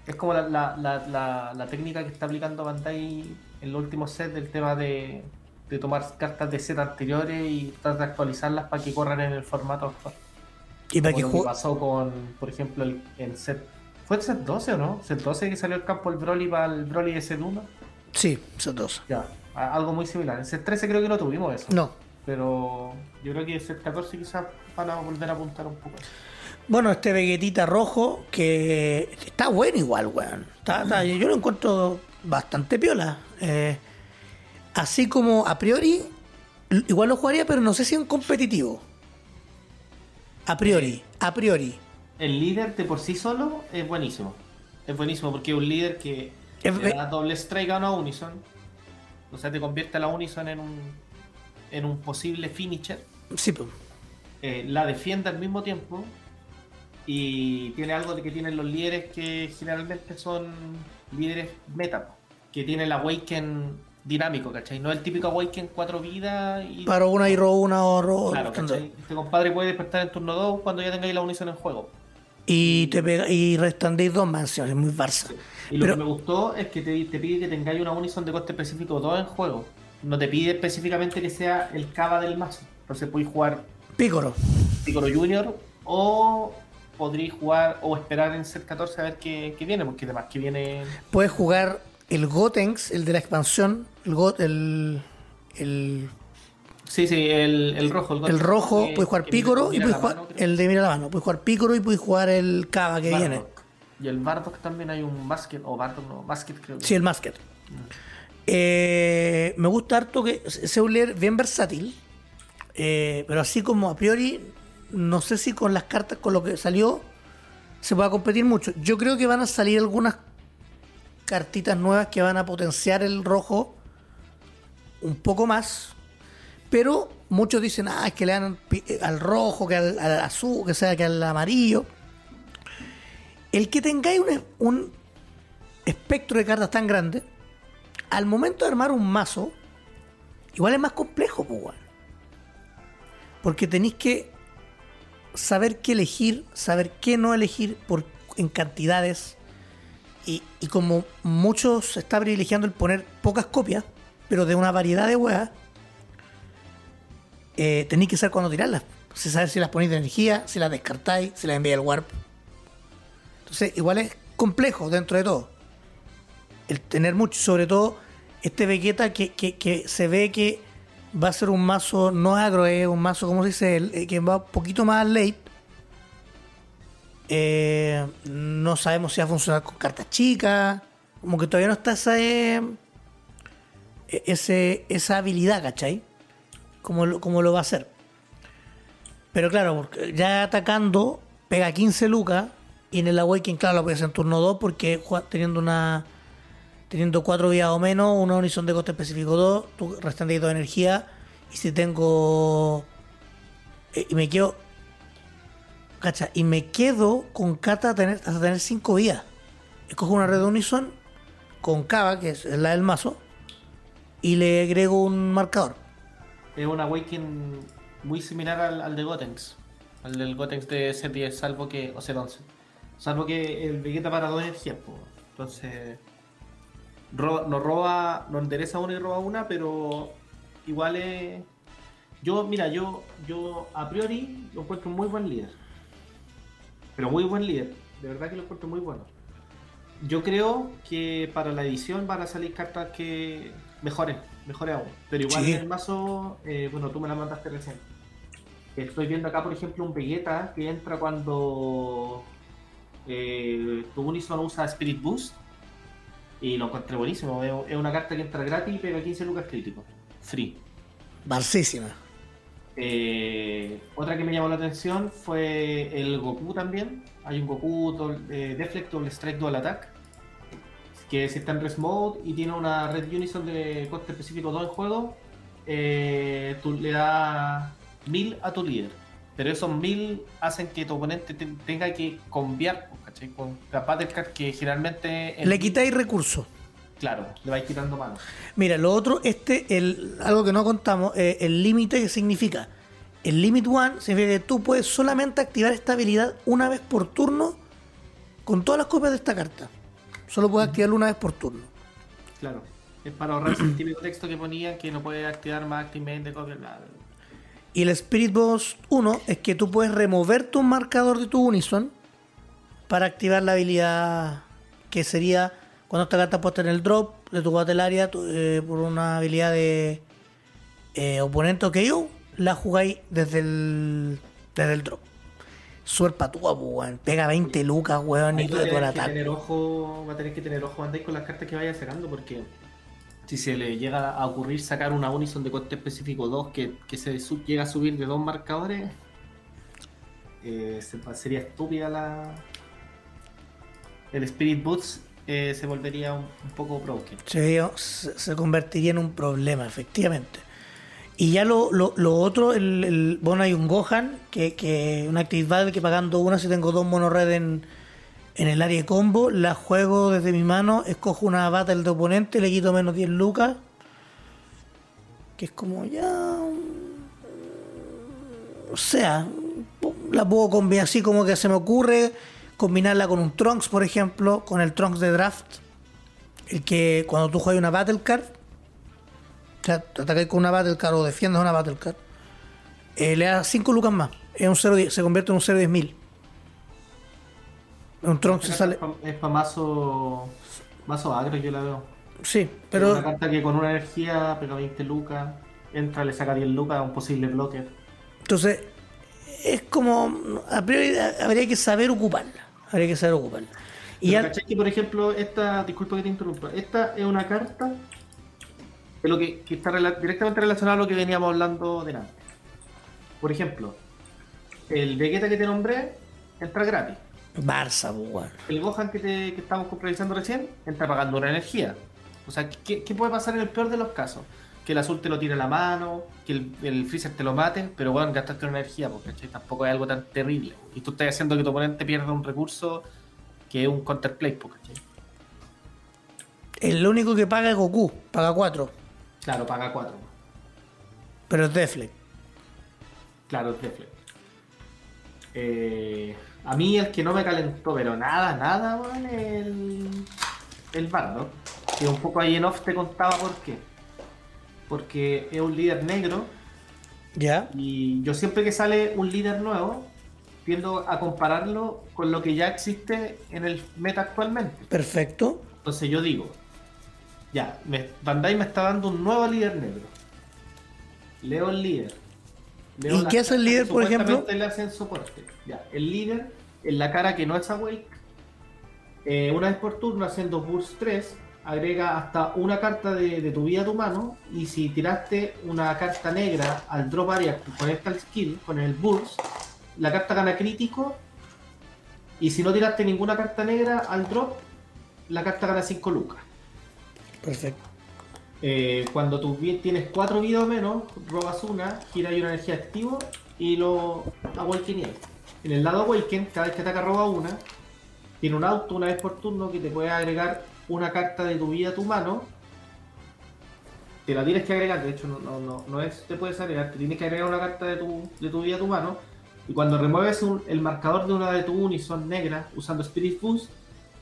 Es como la, la, la, la, la técnica que está aplicando Bandai en los últimos sets del tema de, de tomar cartas de set anteriores y tratar de actualizarlas para que corran en el formato actual. Y para Como que lo que pasó con, por ejemplo, el, en set. ¿Fue el set 12 o no? ¿Set 12 que salió el campo el Broly para el Broly de set 1? Sí, esos dos. Ya, a- algo muy similar. En set 13 creo que no tuvimos eso. No. Pero yo creo que en set 14 quizás van a volver a apuntar un poco. Bueno, este Vegetita rojo que está bueno igual, weón. Está- está- yo lo encuentro bastante piola. Eh, así como a priori, igual lo jugaría, pero no sé si en competitivo. A priori, a priori. El líder de por sí solo es buenísimo. Es buenísimo porque es un líder que Es le da doble strike a una Unison. O sea, te convierte a la Unison en un, en un posible finisher. Sí, pues. eh, la defiende al mismo tiempo y tiene algo de que tienen los líderes que generalmente son líderes meta, que tiene el Awaken dinámico, ¿cachai? No el típico Awaken cuatro vidas y... Paro una y robo una o robo. Claro, ¿cachai? Este compadre puede despertar en turno 2 cuando ya tengáis la unición en juego. Y te pega, y restandéis dos mansiones, muy Barça. Y lo Pero- que me gustó es que te, te pide que tengáis una unison de coste específico 2 en juego. No te pide específicamente que sea el cava del mazo. Entonces podéis jugar Pícoro. Piccolo Junior o podréis jugar o esperar en set 14 a ver qué, qué viene, porque además que viene Puedes jugar el Gotenks, el de la expansión, el Got, el, el, Sí, sí, el, el rojo. el rojo, que- puedes jugar Pícoro y puedes jugar mano, el de mira la mano, puedes jugar Pícoro y puedes jugar el Cava que Bardock. viene. Y el Bardock también hay un Basket, o Bardock no, Basket creo que. Sí, el Masker. Eh, me gusta harto que sea un líder bien versátil, eh, pero así como a priori, no sé si con las cartas, con lo que salió, se pueda competir mucho. Yo creo que van a salir algunas cartitas nuevas que van a potenciar el rojo un poco más, pero muchos dicen, ah, es que le dan pi- al rojo, que al, azul, que sea que al amarillo. El que tengáis un, un espectro de cartas tan grande, al momento de armar un mazo, igual es más complejo, pues. Porque tenéis que saber qué elegir, saber qué no elegir por, en cantidades. Y, y como muchos está privilegiando el poner pocas copias, pero de una variedad de weas, eh, tenéis que saber cuándo tirarlas. Si saber si las ponéis de energía, si las descartáis, si las enviáis al warp. Entonces, igual es complejo dentro de todo el tener mucho, sobre todo este Vegeta que, que, que se ve que va a ser un mazo no agro, es un mazo, ¿cómo se dice? El- eh, que va un poquito más late. Eh, no sabemos si va a funcionar con cartas chicas. Como que todavía no está esa, eh, e- ese, esa habilidad, ¿cachai? Como lo, lo va a hacer. Pero claro, porque ya atacando, pega 15 lucas. Y en el Awakening, claro, lo puede hacer en turno 2 porque teniendo una teniendo 4 vías o menos, una horizon de coste específico 2, tu restante de energía. Y si tengo. eh, y me quedo. Y me quedo con carta hasta tener, hasta tener 5 vías. Escojo una red de unison con Cava, que es la del mazo, y le agrego un marcador. Es un Awaken muy similar al, al de Gotenks. Al del Gotenks de C10, salvo que. O C11. Salvo que el Vegeta para dos energías, po. Entonces. ro- no roba. No endereza una y roba una, pero. Igual es. Yo, mira, yo, yo a priori lo encuentro un muy buen líder. Pero muy buen líder. De verdad que lo encuentro muy bueno. Yo creo que para la edición van a salir cartas que mejores, mejores aún. Pero igual Sí. en el mazo, eh, bueno, tú me la mandaste recién. Estoy viendo acá, por ejemplo, un Vegeta que entra cuando eh, tu Unison usa Spirit Boost. Y lo encontré buenísimo. Es una carta que entra gratis y pega 15 lucas crítico. Free. Barcísima. Eh, otra que me llamó la atención fue el Goku también. Hay un Goku doble- eh, Deflect Double Strike Dual Attack. Que si está en Rest Mode y tiene una Red Unison de coste específico 2 en juego, eh, tú le das 1000 a tu líder. Pero esos 1000 hacen que tu oponente te- tenga que cambiar, ¿cachai? Con la que generalmente. en- Le quitáis recursos. Claro, le vais quitando manos. Mira, lo otro, este, el, algo que no contamos, eh, el límite que significa. El limit one significa que tú puedes solamente activar esta habilidad una vez por turno con todas las copias de esta carta. Solo puedes activarlo una vez por turno. Claro. Es para ahorrarse el típico texto que ponía que no puede activar más activamente de copia. bla, bla, bla. Y el Spirit Boss 1 es que tú puedes remover tu marcador de tu Unison para activar la habilidad que sería cuando esta carta puesta en el drop de tu tú, eh, por una habilidad de eh, oponente o KO, la jugáis desde el, desde el drop. Súper patúa, po, weón. Pega 20 lucas, weón, y todo el ataque. tener ojo, va a tener que tener ojo Bandai con las cartas que vaya sacando porque si se le llega a ocurrir sacar una Unison de coste específico 2 que, que se llega a subir de dos marcadores, eh, se- sería estúpida la. El Spirit Boots eh, se volvería un, poco broken. se, se- convertiría en un problema, efectivamente. Y ya lo, lo, lo otro, el, el- bueno, hay un Gohan, que, que una Active Battle que pagando una, si tengo dos mono red en, en el área de combo, la juego desde mi mano, escojo una Battle de oponente, le quito menos 10 lucas. Que es como ya. O sea, la puedo combinar así como que se me ocurre, combinarla con un Trunks, por ejemplo, con el Trunks de draft. El que cuando tú juegas una Battle Card, o sea, te atacáis con una Battle Card o defiendes una Battle Card, eh, le das 5 lucas más. Es un 0, se convierte en un 0 10.000. Un Trunks se sale. Es para mazo, mazo agro, yo la veo. Sí, Pero... Una pero carta que con una energía pega 20 lucas, entra, le saca 10 lucas a un posible bloque. entonces es como. A priori habría que saber ocuparla. Habría que saber ocuparla. Y Pero ya, ¿cachai que, por ejemplo, esta, disculpa que te interrumpa, esta es una carta que, lo que, que está rela- directamente relacionada a lo que veníamos hablando de antes. Por ejemplo, el Vegeta que te nombré entra gratis. Barça, pues, weón. El Gohan que, te, que estamos revisando recién entra pagando una energía. O sea, ¿qué, qué puede pasar en el peor de los casos? Que el azul te lo tire a la mano, que el, el Freezer te lo mate, pero bueno, gastaste una energía, porque tampoco es algo tan terrible. Y tú estás haciendo que tu oponente pierda un recurso que es un counterplay, ¿cachai? El único que paga es Goku, paga 4, Claro, paga 4. pero es Deflect. Claro, es Deflect. Eh, a mí el que no me calentó, pero nada, nada, weón, el, el Bardo. Que un poco ahí en off te contaba por qué. Porque es un líder negro ¿Ya? y yo siempre que sale un líder nuevo, tiendo a compararlo con lo que ya existe en el meta actualmente. Perfecto. Entonces yo digo, ya, me, Bandai me está dando un nuevo líder negro. Leo el líder. Leo ¿Y qué hace el líder, por ejemplo? le hacen soporte. Ya, el líder, en la cara que no es Awake, eh, una vez por turno, haciendo Burst 3, agrega hasta una carta de, de tu vida a tu mano. Y si tiraste una carta negra al drop area con esta skill, con el Burst, la carta gana crítico. Y si no tiraste ninguna carta negra al drop, la carta gana 5 lucas. Perfecto. Eh, cuando tú tienes 4 vidas o menos, robas una, gira y una energía activo y lo awakeneas. En el lado Awaken, cada vez que ataca roba una, tiene un auto una vez por turno que te puede agregar una carta de tu vida a tu mano. Te la tienes que agregar, de hecho no, no, no, no es te puedes agregar, te tienes que agregar una carta de tu, de tu vida a tu mano. Y cuando remueves un- el marcador de una de tu unison negra usando Spirit Boost,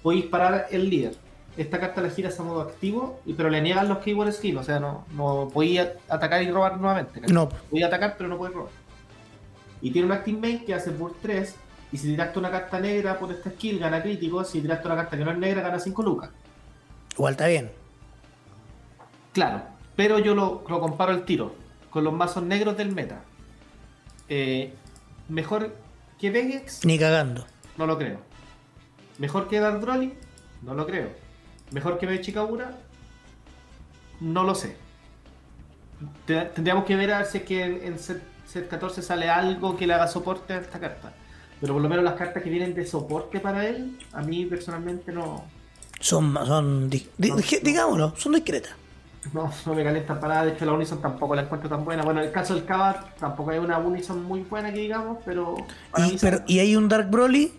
podéis parar el líder. Esta carta la giras a modo activo, y- pero le niegan los keyword skill, o sea, no, no podéis atacar y robar nuevamente. ¿cachai? No, Podéis atacar, pero no podéis robar. Y tiene un Active Main que hace Burst 3, y si tiraste una carta negra por esta skill, gana crítico. Si tiraste una carta que no es negra, gana 5 lucas. Igual está bien. Claro, pero yo lo, lo comparo el tiro con los mazos negros del meta. Eh, mejor que Vegex, Ni cagando. no lo creo. Mejor que Dark Broly, no lo creo. Mejor que Bechikabura, no lo sé. Te- Tendríamos que ver a ver si es que en, en set, set 14 sale algo que le haga soporte a esta carta. Pero por lo menos las cartas que vienen de soporte para él, a mí personalmente no, Son, son di- di- No, di- no. digámoslo, son discretas. no, no me calientan para nada. De hecho, la Unison tampoco la encuentro tan buena. Bueno, en el caso del Kabar, tampoco hay una Unison muy buena que digamos, pero. Y, pero, y hay un Dark Broly,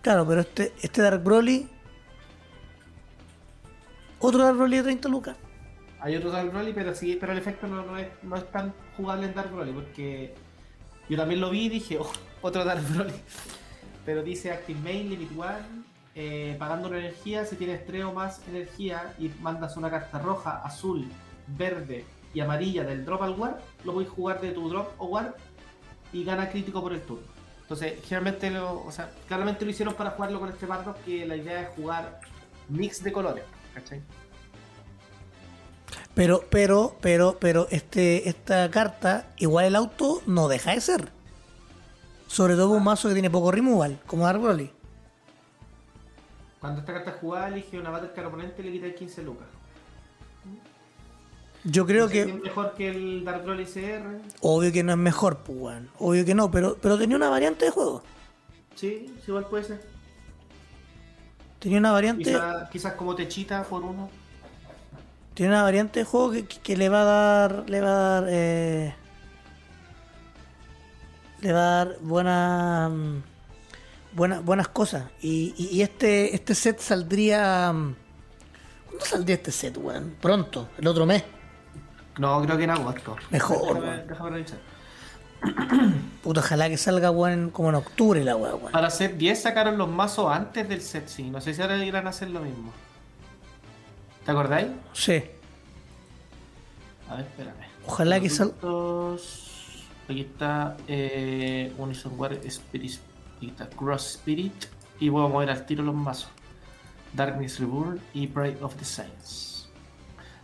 claro, pero este, este Dark Broly, otro Dark Broly de 30 lucas. Hay otro Dark Broly, pero sí, pero el efecto no, no es, no es tan jugable en Dark Broly, porque yo también lo vi y dije, oh, otro Dark Broly. Pero dice Active Main, Limit One, eh, pagando una energía, si tienes 3 o más energía y mandas una carta roja, azul, verde y amarilla del drop al war, lo puedes jugar de tu drop o war y gana crítico por el turno. Entonces, generalmente, lo, o sea, claramente lo hicieron para jugarlo con este bardo, que la idea es jugar mix de colores, ¿cachai? Pero, pero, pero, pero, este, esta carta, igual el auto no deja de ser. Sobre todo un mazo que tiene poco removal, como Dark Broly. Cuando esta carta es jugada, elige una battle card oponente y le quita 15 lucas. Yo creo No sé si que, es mejor que el Dark Broly CR. obvio que no es mejor, pues, weón. Obvio que no, pero, pero tenía una variante de juego. Sí, sí, igual puede ser. Tenía una variante, Quizá- quizás como techita por uno. tiene una variante de juego que, que le va a dar, le va a dar, eh, le va a dar buenas, mm, buenas, buenas cosas. Y, y- y este, este set saldría, mm, ¿cuándo saldría este set, weón? Pronto, el otro mes. No, creo que en agosto. Mejor, Déjame, déjame revisar. Puta, ojalá que salga, weón, como en octubre la weá, weón. Para set 10 sacaron los mazos antes del set, sí. No sé si ahora irán a hacer lo mismo. ¿Te acordáis? Sí. A ver, espérame. Ojalá que salga. Aquí está eh, Unison War Spirit. Está Cross Spirit. Y voy a mover al tiro los mazos. Darkness Reborn y Pride of the Saints.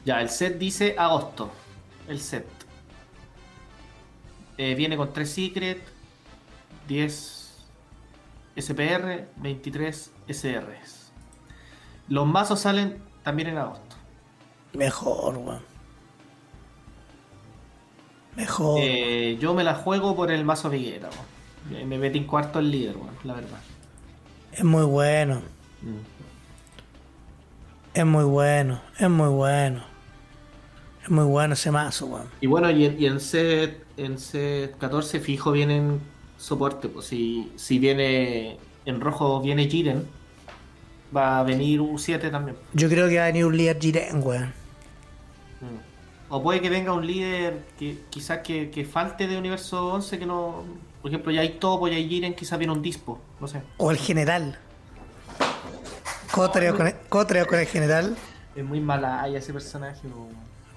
Ya, el set dice agosto. El set. Eh, viene con 3 Secret, 10 SPR, 23 SRs. Los mazos salen también en agosto. Mejor, weón. Mejor. Eh, yo me la juego por el mazo Viguera, weón. Me metí en cuarto el líder, weón, la verdad. Es muy bueno. Mm. Es muy bueno. Es muy bueno. Es muy bueno ese mazo, weón. Y bueno, y, en- y en set en set 14 fijo vienen soporte, pues si, si viene en rojo viene Jiren, va a venir U7 también. Yo creo que va a venir un líder Jiren, weón. Mm. O puede que venga un líder que quizás que, que falte de universo 11 que no, por ejemplo, ya hay Topo, ya hay Jiren, quizás viene un Dispo, no sé. O el general. Cotreo con el, cotreo con el general. Es muy mala ese personaje.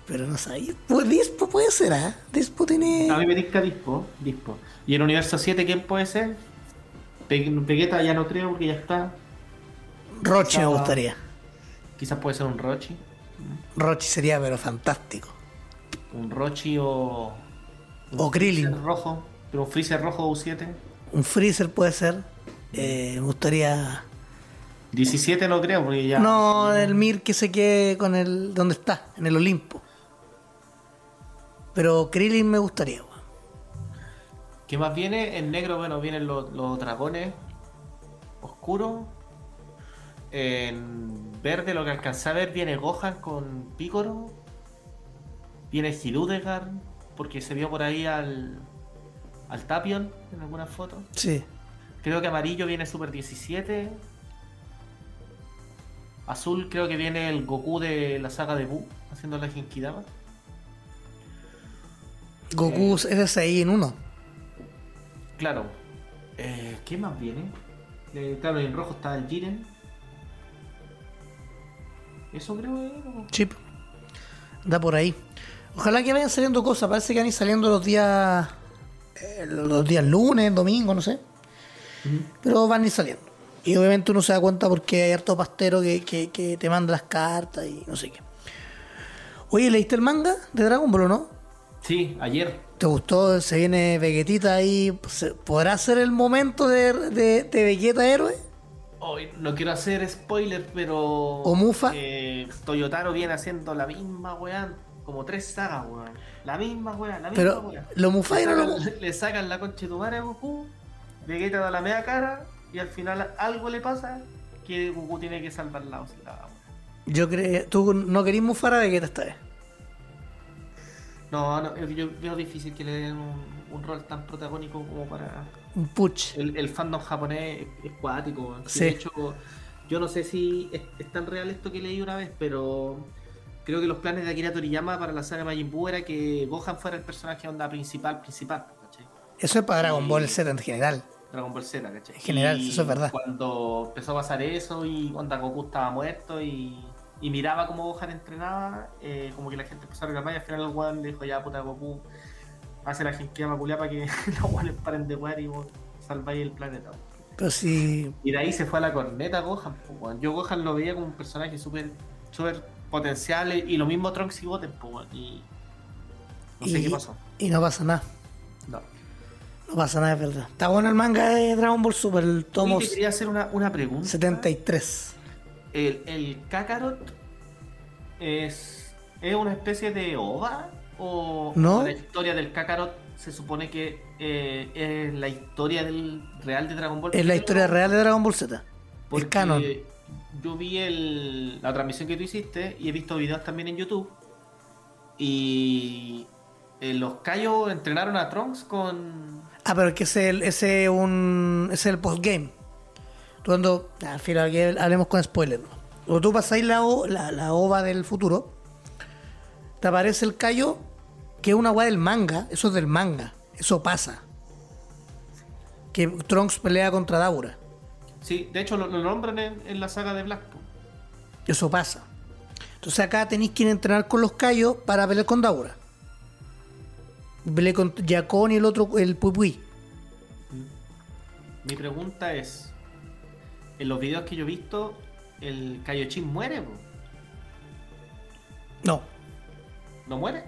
Pero no sabía. Pues Dispo puede ser, ¿ah? Dispo tiene. A mí me tinca Dispo, Dispo. Y en Universo 7, ¿quién puede ser? Vegeta ya no creo porque ya está. Rochi me gustaría. Quizás puede ser un Rochi. Rochi sería, pero fantástico. Un Rochi o. O Krillin. Rojo, pero un Freezer rojo U7. Un Freezer puede ser. Eh, me gustaría. 17 no creo, porque ya. No, el Mir que se quede con el. donde está, en el Olimpo. Pero Krillin me gustaría, weón. ¿Qué más viene? En negro, bueno, vienen los, los dragones oscuros. En verde, lo que alcancé a ver, viene Gohan con Picoro. Viene Hirudegar, porque se vio por ahí al, al Tapion en algunas fotos. Sí. Creo que amarillo viene Super 17. Azul creo que viene el Goku de la saga de Buu, haciendo la Genkidama. Goku es ese ahí en uno. Claro. Eh, ¿Qué más viene? Eh, claro, en rojo está el Jiren. Eso creo que. Chip. Da por ahí. Ojalá que vayan saliendo cosas. Parece que van a ir saliendo los días. Eh, los días lunes, domingo, no sé. Pero van a ir saliendo. Y obviamente uno se da cuenta porque hay harto pastero que, que, que te manda las cartas y no sé qué. Oye, ¿leíste el manga de Dragon Ball o no? Sí, ayer. ¿Te gustó? Se viene Vegetita ahí. ¿Se- ¿Podrá ser el momento de, de, de Vegeta héroe? Hoy no quiero hacer spoiler, pero. ¿O Mufa? eh, Toyotaro viene haciendo la misma weá. Como tres sagas, weón. La misma weá, la misma Pero weá. lo Mufai no lo. le sacan la concha de tu madre a Goku. Vegeta da la media cara. Y al final algo le pasa. Que Goku tiene que salvar la la- Yo creo. Tú no querís mufar a Vegeta esta vez. No, no, yo veo difícil que le den un, un rol tan protagónico como para. Un puch. El, el fandom japonés es, es cuático. Sí. De hecho, yo no sé si es, es tan real esto que leí una vez, pero creo que los planes de Akira Toriyama para la saga Majin Buu era que Gohan fuera el personaje onda principal, principal, ¿cachai? Eso es para Dragon Y- Ball Z en general. Dragon Ball Z, ¿cachai? En general, Y eso es verdad. Cuando empezó a pasar eso y onda Goku estaba muerto y, y miraba cómo Gohan entrenaba, eh, como que la gente empezó a reclamar y al final el weón le dijo, ya puta Goku, hace la Genkidama culiá para que los weones paren de wear y vos salváis el planeta. weón". Pero si. Y de ahí se fue a la corneta Gohan. Yo Gohan lo veía como un personaje súper súper potencial y lo mismo Trunks y Goten. Y no sé y, qué pasó. y no pasa nada. No. No pasa nada, es verdad. Está bueno el manga de Dragon Ball Super, el tomo Oye, te quería hacer una, una pregunta. 73. ¿El, el Kakarot es, es una especie de ova? ¿O No. la historia del Kakarot se supone que eh, es la historia del real de Dragon Ball? Es la historia real de Dragon Ball Z. Porque El canon. Yo vi el- la transmisión que tú hiciste y he visto videos también en YouTube. Y eh, los Kaio entrenaron a Trunks con. Ah, pero es que ese ese es un, ese es el postgame. Cuando, al final, hablemos con spoiler. ¿no? Cuando tú pasáis la, la, la ova del futuro, te aparece el callo que es una weá del manga. Eso es del manga. Eso pasa. Que Trunks pelea contra Daura. Sí, de hecho lo, lo nombran en, en la saga de Black. Eso pasa. Entonces acá tenéis que ir a entrenar con los callos para pelear con Daura. Peleé con Yacón y el otro, el Pui Mi pregunta es: en los videos que yo he visto, ¿el Kaioshin muere? No, ¿No muere?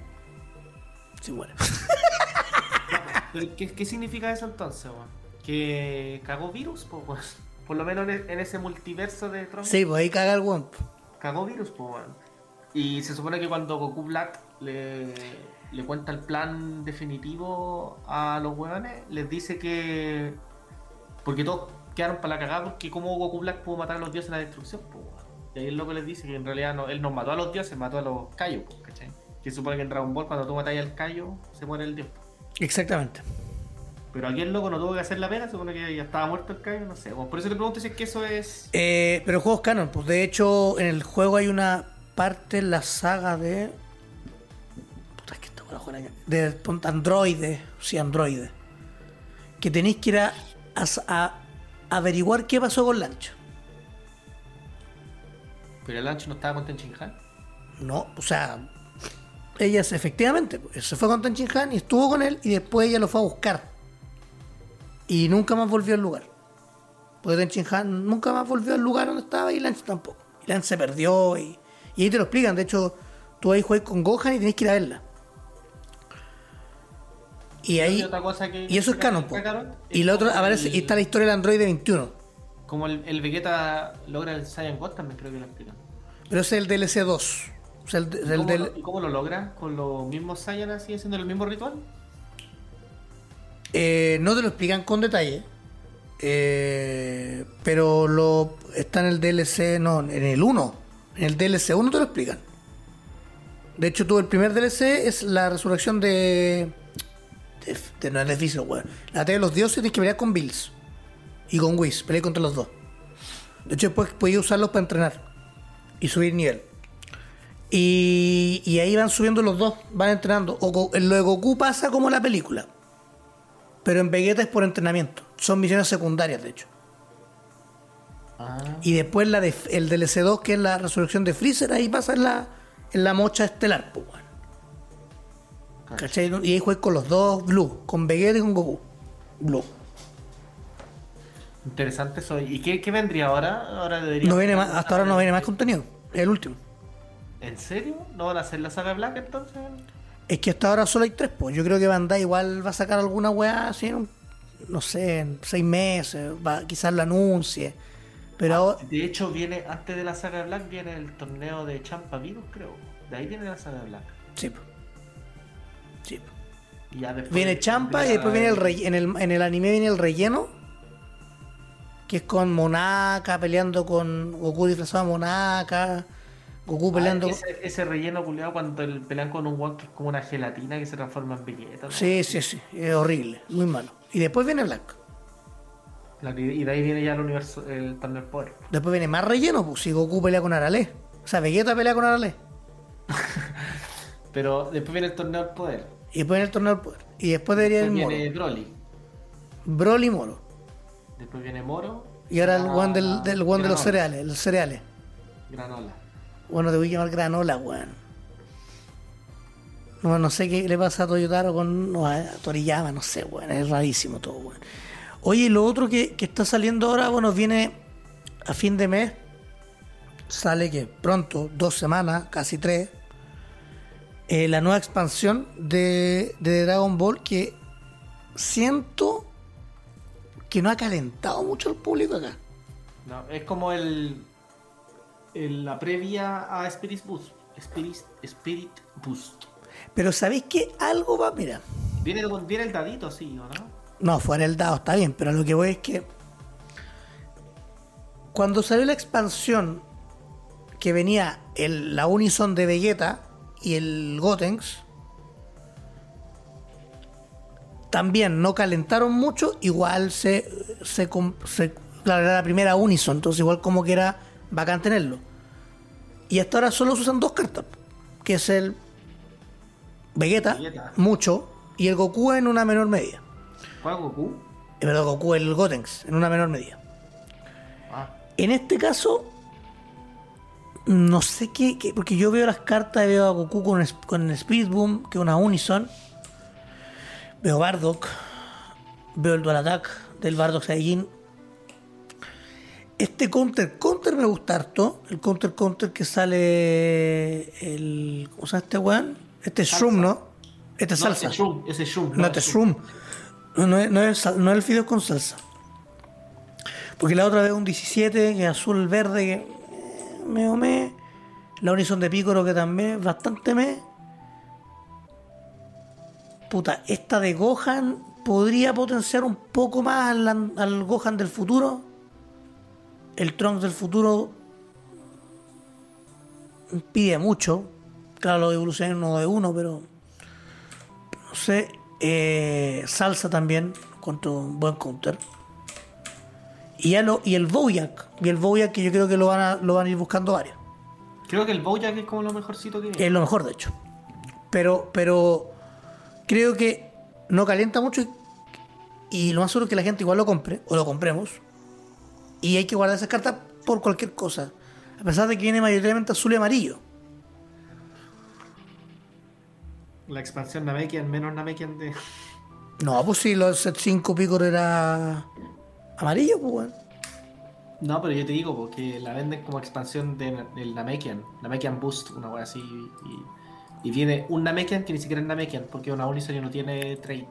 sí muere. ¿Pero qué, qué significa eso entonces, weón? ¿Que cagó virus? weón? Por lo menos en, en ese multiverso de Trunks. Sí, pues ahí caga el weón. Cagó virus, pues, weón. Y se supone que cuando Goku Black le, le cuenta el plan definitivo a los weones, les dice que. Porque todos quedaron para la cagada, porque como Goku Black pudo matar a los dioses en la destrucción, pues, weón. Y ahí el loco les dice que en realidad no, él no mató a los dioses, mató a los Kaio, pues, ¿cachai? Que se supone que en Dragon Ball, cuando tú matas al Kaio, se muere el dios. Exactamente. Pero aquí el loco no tuvo que hacer la pena, supone que ya estaba muerto el Kaio, no sé. weón. Por eso le pregunto si es que eso es. Eh, pero el juego es canon, pues de hecho en el juego hay una parte en la saga de. Puta, es que juega acá. De androides, sí, androides. Que tenéis que ir a, a- a averiguar qué pasó con Lancho. Pero el ancho no estaba con Tenchin Han. No, o sea, ella se- efectivamente pues, se fue con Tenchin Han y estuvo con él y después ella lo fue a buscar. Y nunca más volvió al lugar. Porque Han nunca más volvió al lugar donde estaba y Lance tampoco. Y Lance se perdió y, y ahí te lo explican. De hecho, tú ahí juegas con Gohan y tenés que ir a verla. Y ahí. otra cosa que- y eso es canon, Y es la otra, aparece, el- y está la historia del Android 21. Como el, el Vegeta logra el Saiyan God también creo que lo explican. Pero ese es el DLC 2. O sea, el, ¿Y el cómo, del- lo, y cómo lo logra? ¿Con los mismos Saiyan así haciendo el mismo ritual? Eh, no te lo explican con detalle. eh, pero lo está en el DLC, no, en el 1. En el DLC 1 te lo explican. De hecho, tú el primer DLC es la resurrección de. de, de- no es difícil, weón. La batalla de los dioses tienes que pelear con Bills. Y con Whis, pelear contra los dos. De hecho, después podías usarlos para entrenar. Y subir nivel. Y, ahí van subiendo los dos, van entrenando. O, lo de Goku pasa como la película. Pero en Vegeta es por entrenamiento. Son misiones secundarias, de hecho. Ah. Y después la de, el DLC 2, que es la resurrección de Freezer, ahí pasa en la, en la mocha estelar, pues. ¿Cachai? Y ahí juegas con los dos Blue, con Vegeta y con Goku. Blue. Interesante eso. ¿Y qué, qué vendría ahora? Ahora debería. No viene más, hasta ahora no viene más contenido. El último. ¿En serio? ¿No van a hacer la saga Black entonces? Es que hasta ahora solo hay tres, pues. Yo creo que Bandai igual va a sacar alguna weá así, en un- no sé, en seis meses. Va, quizás la anuncie. Pero ahora. De hecho, viene antes de la saga Black, viene el torneo de Champa Virus, creo. De ahí viene la saga Black. Sí, po. Sí. Y ya después Viene Champa y después viene el rey, en el, en el anime viene el relleno. Que es con Monaka peleando con Goku disfrazado de Monaka. Goku Ah, peleando. ese, ese relleno culiado cuando el- pelean con un guan que es como una gelatina que se transforma en Vegeta. ¿no? Sí, sí, sí. Es horrible. Muy malo. Y después viene Black. La- y de ahí viene ya el universo, el torneo del poder. Después viene más relleno, pues si Goku pelea con Arale. O sea, Vegeta pelea con Arale. Pero después viene el torneo del poder. Y después viene el torneo del poder. Y después debería Después Moro. viene Broly. Broly Moro. Después viene Moro. Y ahora el one del, del one de los cereales. Los cereales. Granola. Bueno, te voy a llamar granola, weón. No, no sé qué le pasa a Toyotaro con no, a no sé, weón. Es rarísimo todo, weón. Oye, lo otro que, que está saliendo ahora, bueno, viene a fin de mes. Sale que pronto, dos semanas, casi tres. eh, la nueva expansión de, de Dragon Ball que siento que no ha calentado mucho al público acá. No, es como el, el- la previa a Spirit Boost. Spirit, Spirit Boost. Pero ¿sabéis que algo va? Mira, Viene, viene el dadito, sí, ¿o no? No, fuera el dado, está bien, pero lo que voy es que cuando salió la expansión que venía el, la Unison de Vegeta y el Gotenks, también no calentaron mucho, igual se, se, se- claro, era la primera Unison, entonces igual como que era bacán tenerlo. Y hasta ahora solo se usan dos cartas, que es el Vegeta, Vegeta. mucho, y el Goku en una menor medida. ¿Cuál Goku? Es verdad, Goku, el Gotenks, en una menor medida. Ah, En este caso, no sé qué, qué- porque yo veo las cartas, veo a Goku con, el Spirit Boom, que es una Unison. Veo Bardock, veo el Dual Attack del Bardock Saiyajin. Este counter, counter me gusta harto. El counter counter que sale el. ¿Cómo se llama este weón? Este es Shroom, ¿no? Este es no, salsa. ese Shroom, ese Shroom. No, este es Shroom. No, no es, no, es, no es el fideo con salsa. Porque la otra vez un 17, que es azul verde, que eh, me o me. La Unison de Picoro, que también es bastante me. Puta, esta de Gohan podría potenciar un poco más al, al Gohan del futuro. El Trunks del futuro pide mucho. Claro, lo evoluciona uno de uno, pero no sé. eh, salsa también, contra un buen counter. Y, ya lo, y el Bojack. Y el Bojack que yo creo que lo van a, lo van a ir buscando varios. Creo que el Bojack es como lo mejorcito que viene. Es lo mejor, de hecho. Pero, pero creo que no calienta mucho y, y lo más seguro es que la gente igual lo compre o lo compremos. Y hay que guardar esas cartas por cualquier cosa. A pesar de que viene mayoritariamente azul y amarillo. La expansión Namekian, menos Namekian de. No, pues sí, los set 5 Picor era amarillo, pues bueno. No, pero yo te digo, porque la venden como expansión de- del Namekian. Namekian Boost, una wea así. Y, y viene un Namekian que ni siquiera es Namekian, porque una Unison no tiene trait.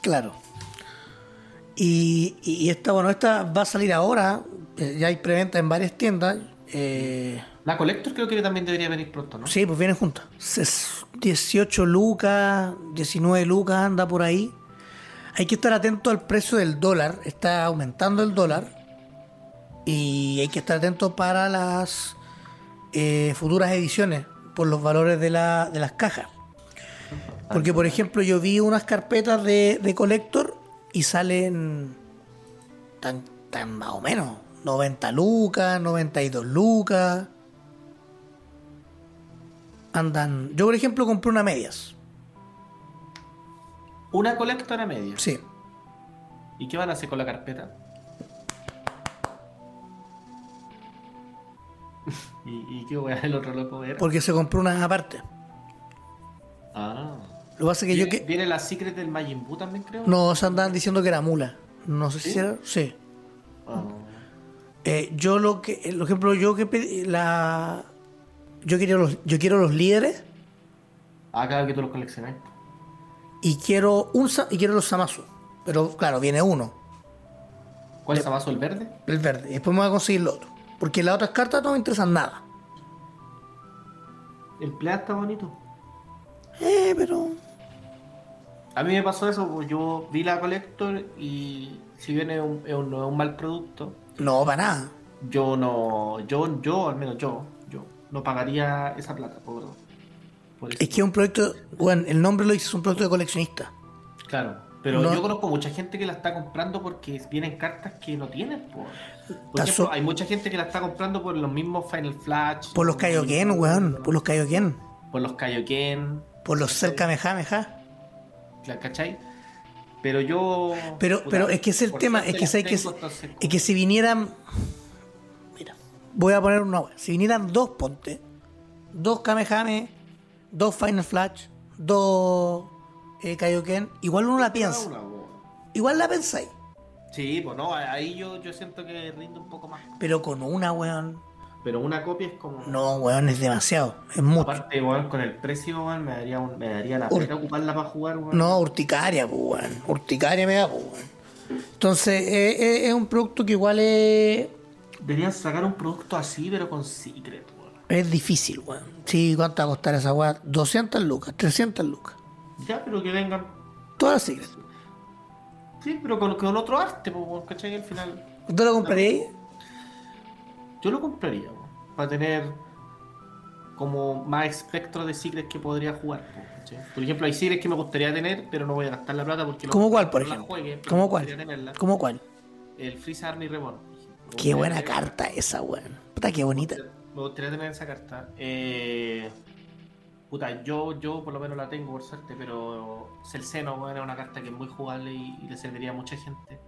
Claro. Y, y esta, bueno, esta va a salir ahora. eh, Ya hay preventa en varias tiendas. Eh, La Collector creo que también debería venir pronto, ¿no? sí, pues vienen juntas. Ses- 18 lucas, 19 lucas, anda por ahí. Hay que estar atento al precio del dólar. Está aumentando el dólar. Y hay que estar atento para las eh, futuras ediciones por los valores de, la, de las cajas. Porque, por ejemplo, yo vi unas carpetas de, de Collector y salen tan, tan más o menos. 90 lucas, 92 lucas. Andan. Yo, por ejemplo, compré una medias. Una Collector a media. Sí. ¿Y qué van a hacer con la carpeta? ¿Y, y qué voy a el otro loco ver? Porque se compró una aparte. Ah. Lo que pasa es que yo ¿Viene, que. viene la Secret del Majin Buu también, creo? No, se andaban diciendo que era mula. No sé si era. Sí. Ah. Eh, yo lo que. Por ejemplo, yo que pedí. La. Yo quiero los, yo quiero los líderes Ah, claro que tú los coleccionas. y quiero un y quiero los Samasu. Pero claro, viene uno, ¿Cuál es Amazo el verde? el verde. Y después me voy a conseguir el otro. Porque las otras cartas no me interesan nada. El Plea está bonito. Eh, pero. A mí me pasó eso, pues, yo vi la Collector y si bien es un, es un- no es un mal producto, No, para nada. yo no, yo, yo, al menos yo, yo no pagaría esa plata por, por. Es que es un proyecto. Bueno, el nombre lo dice, es un producto de coleccionista. Claro, pero No. yo conozco mucha gente que la está comprando porque vienen cartas que no tienen. Por, por ejemplo, so- hay mucha gente que la está comprando por los mismos Final Flash. Por los Kaioken, weón. Por los Kaioken. Por los Kaioken, Por los Cell Kamehameha. ¿la- ¿cachai? Pero yo... Pero, puta, pero es que es el tema, es que, sé que, tengo, entonces, es que si vinieran. Mira, voy a poner una. Si vinieran dos ponte, dos Kamehame, dos Final Flash, dos eh, Kaioken, igual uno la piensa. Una. Igual la pensáis. Sí, pues no, ahí yo, yo siento que rinde un poco más. Pero con una, weón. Pero una copia es como... No, weón, es demasiado. Es mucho. Aparte, weón, con el precio, weón, me daría, un- me daría la Ur- pena ocuparla para jugar, weón. No, urticaria, pues, weón. Urticaria me da, pues, weón. Entonces, eh, eh, es un producto que igual es, Deberían sacar un producto así, pero con secret, weón. es difícil, weón. Sí, ¿cuánto va a costar esa weá? 200 lucas, 300 lucas. Ya, pero que vengan. Todas las secret. Sí, pero con, con otro arte, pues, weón, ¿cachai? Al final. ¿Tú lo comprarías? Yo lo compraría, weón, para tener como más espectro de secrets que podría jugar. Por ejemplo, hay secrets que me gustaría tener, pero no voy a gastar la plata porque... ¿Cómo cuál, por ejemplo? juegue, ¿Cómo cuál? tenerla. ¿Cómo cuál? El Freeze Army Reborn. Qué buena tener- carta esa, weón. Puta, qué bonita. Me gustaría tener esa carta. Eh, puta, yo, yo por lo menos la tengo por suerte, pero Celceno bueno, es una carta que es muy jugable y, y le serviría a mucha gente.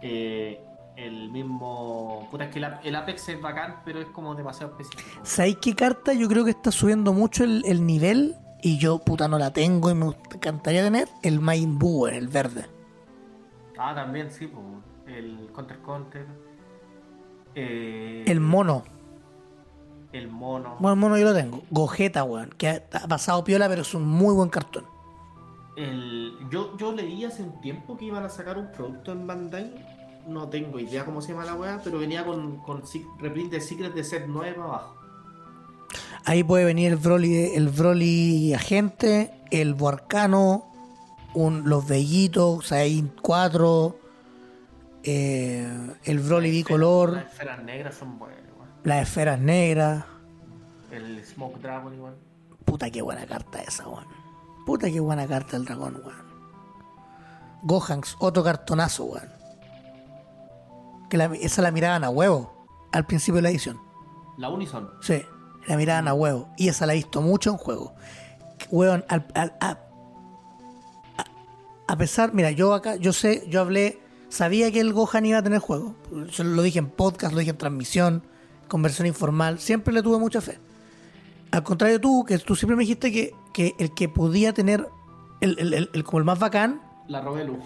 Eh, el mismo. Puta, es que el, Ap- el Apex es bacán, pero es como demasiado específico. ¿Sabéis qué carta? Yo creo que está subiendo mucho el, el nivel y yo, puta, no la tengo y me encantaría tener el Majin Buu, el verde. Ah, también, sí, pues. El Counter Counter. Eh, El mono. el mono. Bueno, el mono yo lo tengo. Gogeta, weón. Que ha pasado piola, pero es un muy buen cartón. El, yo, yo leí hace un tiempo que iban a sacar un producto en Bandai. No tengo idea cómo se llama la weá, pero venía con, con reprint de Secret de set 9 para abajo. Ahí puede venir el Broly, el Broly agente, el Boarcano, un, los Bellitos, o sea, hay cuatro, eh, el Broly Las bicolor, esferas negras son buenas, weón. las esferas negras. El Smoke Dragon igual. Puta qué buena carta esa, weón. Puta qué buena carta el dragón, weón. Gohanks, otro cartonazo, weón. Que la- esa la miraban a huevo al principio de la edición. La Unison. Sí, la miraban a huevo. Y esa la he visto mucho en juego. Al, al- a, a- pesar, mira, yo acá, yo sé, yo hablé, sabía que el Gohan iba a tener juego. Yo lo dije en podcast, lo dije en transmisión, conversión informal, siempre le tuve mucha fe. Al contrario tú, que tú siempre me dijiste que, que el que podía tener el, el- el- el- como el más bacán, La Robelu.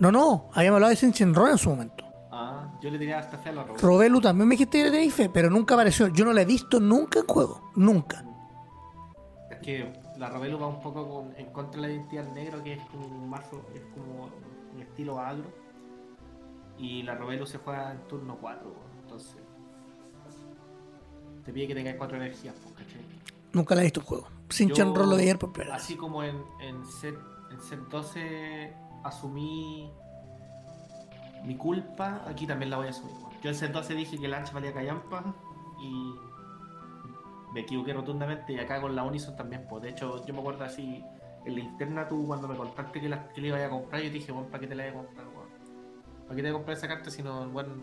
no, no, habíamos hablado de Shinron en su momento. Yo le diría hasta fe a la Robelu. Robelu también me dijiste que le tenéis fe, pero nunca apareció. Yo no la he visto nunca en juego, nunca. Es que la Rovelo va un poco con- en contra de la identidad negro, que es como un mazo, es como un estilo agro. Y la Rovelo se juega en turno 4, entonces. Te pide que tengas 4 energías, pues, ¿cachai? Nunca la he visto en juego. Sin Yo, rolo de ayer por primera. Así como en, en, set, en set 12 asumí mi culpa, aquí también la voy a weón. Yo en set 12 dije que el ancha valía callampa y me equivoqué rotundamente y acá con la Unison también. Pues. De hecho, yo me acuerdo así, en la interna tú cuando me contaste que, la, que le iba a comprar, yo te dije, bueno, ¿para qué te la voy a comprar? weón? ¿Para qué te voy a comprar esa carta si no, bueno,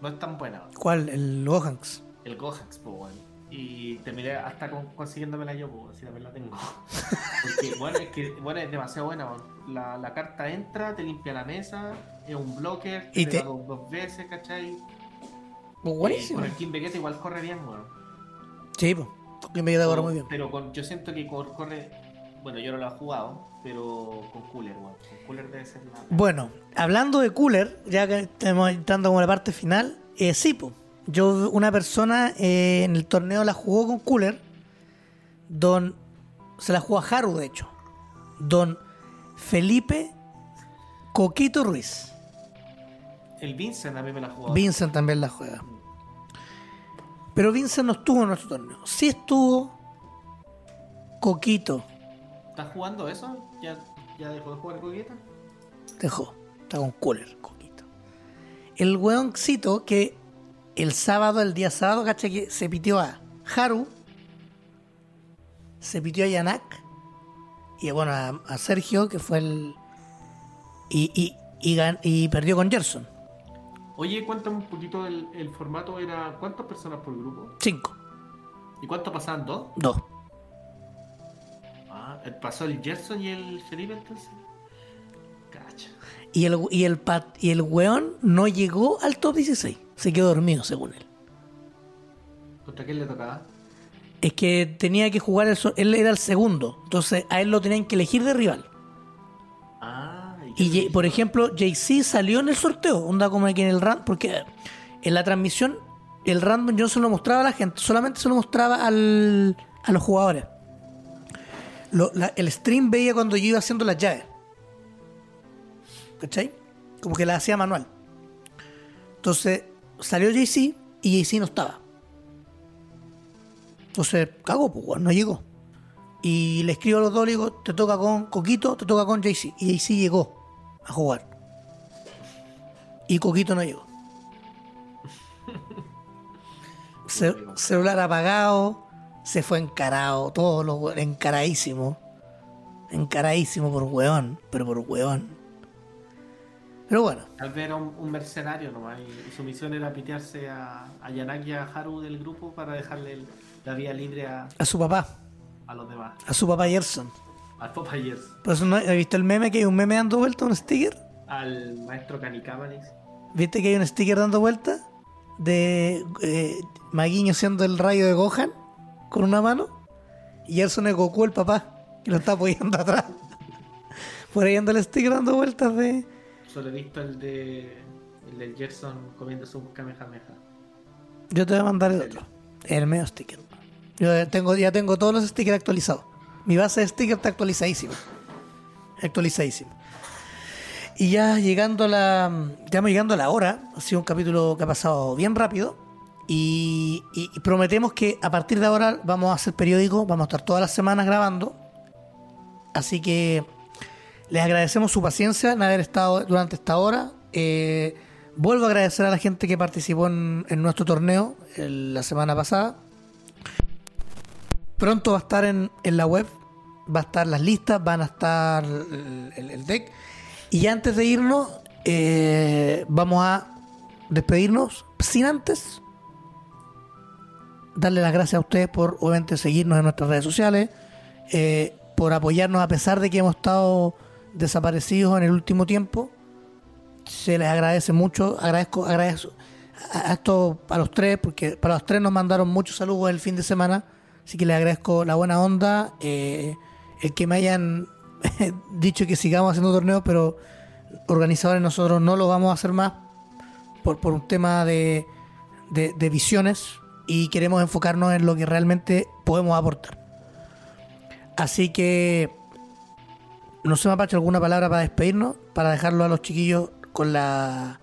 no es tan buena? ¿Cuál? El Gohanks. El Gohax, pues, weón. Y terminé hasta con, consiguiéndomela yo, pues, si también la tengo. Porque, bueno, es que bueno, es demasiado buena, weón. La, la carta entra, te limpia la mesa, es un blocker, Y te, te- dos, dos veces, ¿cachai? Pues Y buenísimo. con el King Vegeta igual corre bien, weón. Sí, pues. Queda ahora muy bien. Pero con, yo siento que cor- corre. Bueno, yo no lo he jugado, pero con Cooler, weón. Con Cooler debe ser la. Bueno, hablando de cooler, ya que estamos entrando como la parte final, eh, sí, po. Yo una persona eh, en el torneo la jugó con cooler, don, se la jugó a Haru de hecho, don Felipe Coquito Ruiz. El Vincent mí me la jugado. Vincent también la juega. Pero Vincent no estuvo en nuestro torneo. Sí estuvo Coquito, ¿Estás jugando eso? ¿Ya, ya dejó de jugar coqueta? dejó, está con cooler, Coquito. El weoncito que el sábado, el día sábado, cacha que se pitió a Haru, se pitió a Yanak y bueno, a, a Sergio, que fue el. Y, y, y, gan- y perdió con Gerson. Oye, cuéntame un poquito el, el formato. era ¿Cuántas personas por grupo? Cinco, ¿Y cuánto pasaban? ¿Dos? dos. Ah, ¿pasó el Gerson y el Felipe entonces? Cacha. Y el, y el, pat- y el weón no llegó al top 16. Se quedó dormido, según él. ¿Contra quién le tocaba? Es que tenía que jugar, el so- él era el segundo. Entonces a él lo tenían que elegir de rival. Ah, Y, Jay- por ejemplo, Jay-Z salió en el sorteo, onda como aquí en el random, porque en la transmisión el random yo no se lo mostraba a la gente, solamente se lo mostraba al, a los jugadores. Lo- la- el stream veía cuando yo iba haciendo las llaves. ¿Cachai? Como que las hacía manual. Entonces salió Jay-Z y Jay-Z no estaba. Entonces, cagó, pues, no llegó. Y le escribo a los dos, le digo, te toca con Coquito, te toca con Jay-Z. Y Jay-Z llegó a jugar. Y Coquito no llegó. Ce- celular apagado, se fue encarado, todo lo we- encaradísimo. Encaradísimo por hueón, pero por hueón. Pero bueno, Tal vez era un, un mercenario nomás y, y su misión era pitearse a, a Yanak y a Haru del grupo para dejarle el- la vía libre a, a su papá, a los demás. a su papá Gerson. Al Popeyes, Por eso no ¿has visto el meme que hay un meme dando vuelta, un sticker? al maestro Canicábanis. ¿Viste que hay un sticker dando vuelta? De eh, Maguiño siendo el rayo de Gohan con una mano. Y Gerson es Goku, el papá, que lo está apoyando atrás. Por ahí anda el sticker dando vueltas de. Solo he visto el de el del Gerson comiéndose un Kamehameha. Yo te voy a mandar el otro. El medio sticker. Yo ya tengo, ya tengo todos los stickers actualizados. Mi base de stickers está actualizadísima. Actualizadísima. Y ya llegando a la. Ya llegando a la hora. Ha sido un capítulo que ha pasado bien rápido. Y, y- y prometemos que a partir de ahora vamos a hacer periódico. Vamos a estar todas las semanas grabando. Así que les agradecemos su paciencia en haber estado durante esta hora. Eh, vuelvo a agradecer a la gente que participó en, nuestro torneo la semana pasada. Pronto va a estar en, la web, va a estar las listas, van a estar el deck. Y antes de irnos, eh, vamos a despedirnos sin antes darle las gracias a ustedes por obviamente seguirnos en nuestras redes sociales, eh, por apoyarnos a pesar de que hemos estado desaparecidos en el último tiempo. Se les agradece mucho, agradezco, agradezco a, esto a los tres, porque para los tres nos mandaron muchos saludos el fin de semana, así que les agradezco la buena onda, eh, el que me hayan dicho que sigamos haciendo torneos, pero organizadores nosotros no lo vamos a hacer más por, por un tema de- de visiones y queremos enfocarnos en lo que realmente podemos aportar. Así que no ha hecho alguna palabra para despedirnos, para dejarlo a los chiquillos con la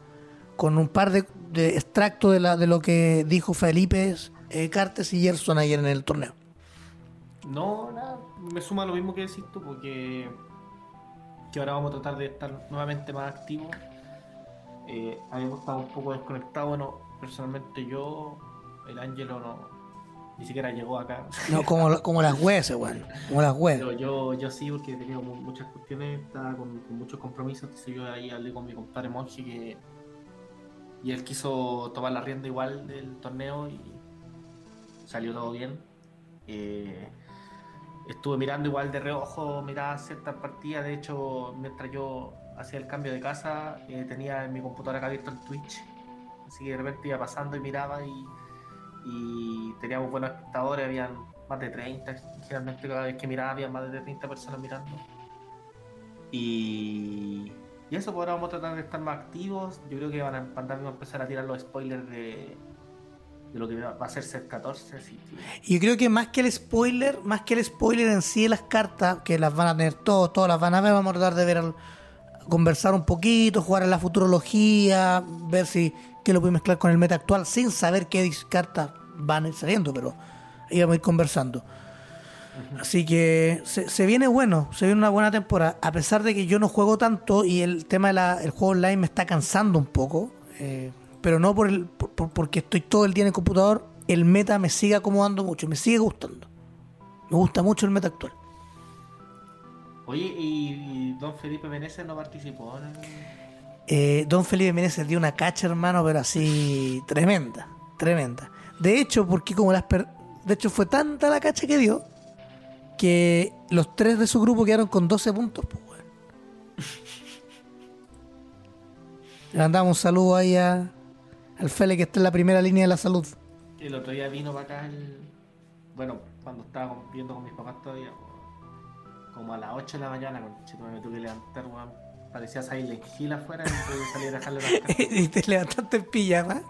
con un par de, extractos de, la, lo que dijo Felipe eh, Cartes y Gerson ayer en el torneo. No, nada, me suma lo mismo que decís tú, porque que ahora vamos a tratar de estar nuevamente más activos. Eh, habíamos estado un poco desconectados, bueno, personalmente yo, el Ángelo no, ni siquiera llegó acá. No, como, como las hueses, weón. Como las hueses. Pero yo, yo sí, porque he tenido mu- muchas cuestiones, estaba con, con muchos compromisos. Entonces yo ahí hablé con mi compadre Monji que. Y él quiso tomar la rienda igual del torneo y salió todo bien. Eh, estuve mirando igual de reojo, miraba ciertas partidas. De hecho, mientras yo hacía el cambio de casa, eh, tenía en mi computadora acá abierto el Twitch. Así que de repente iba pasando y miraba y, y teníamos buenos espectadores, habían más de 30, generalmente cada vez que miraba había más de 30 personas mirando. Y, y eso, por ahora vamos a tratar de estar más activos. Yo creo que van a, empezar a tirar los spoilers de, de lo que va a ser set 14. Así que- Y yo creo que más que el spoiler, más que el spoiler en sí las cartas, que las van a tener todos, todas las van a ver, vamos a tratar de ver, al- conversar un poquito, jugar a la futurología, ver si que lo puede mezclar con el meta actual, sin saber qué cartas van a ir saliendo, pero ahí vamos a ir conversando. Así que se, se viene bueno, se viene una buena temporada, a pesar de que yo no juego tanto y el tema del juego online me está cansando un poco, eh, pero no por el, por- por- porque estoy todo el día en el computador, el meta me sigue acomodando mucho, me sigue gustando. Me gusta mucho el meta actual. Oye, y, y Don Felipe Meneses no participó en el... Eh, Don Felipe Meneses dio una cacha, hermano, pero así tremenda, tremenda. De hecho, porque como las per- de hecho fue tanta la cacha que dio que los tres de su grupo quedaron con 12 puntos. Pues, weón. Le mandamos un saludo ahí a, al Fele que está en la primera línea de la salud. El otro día vino para acá el... Bueno, cuando estaba viendo con mis papás todavía, como a las 8 de la mañana, con me tuve que levantar, weón. Parecía Silent Hill afuera y tuve que salir a dejarle las y te levantaste en pijama.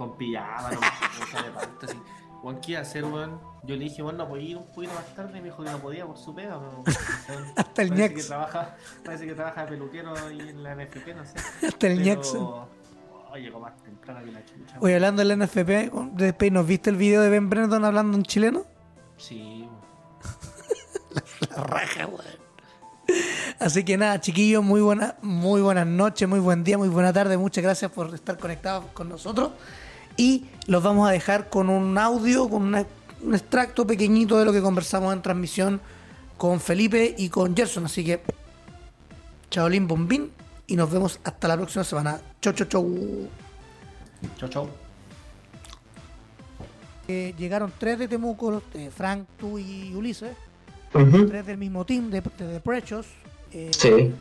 Con pijama, no de así. Juan, ¿qué iba a hacer, weón? Yo le dije, bueno, no podía ir un poquito más tarde y me dijo que no podía por su pega, weón. Hasta el parece ñax. que trabaja, parece que trabaja de peluquero ahí en la NFP, no sé. Hasta el Pero- Jackson. Oh, llegó más temprano que la chucha. Oye, hablando del NFP, de después, ¿nos viste el video de Ben Brennan hablando en chileno? Sí, weón. La raja, weón. Así que nada, chiquillos, muy buena, muy buenas noches, muy buen día, muy buena tarde. Muchas gracias por estar conectados con nosotros. Y los vamos a dejar con un audio, con una- un extracto pequeñito de lo que conversamos en transmisión con Felipe y con Gerson. Así que, chaolín bombín. Y nos vemos hasta la próxima semana. Chau, chau, chau. Chau, chau. Eh, llegaron tres de Temuco, eh, Frank, tú y Ulises. Tres del mismo team de, de, Precious. Eh, Sí.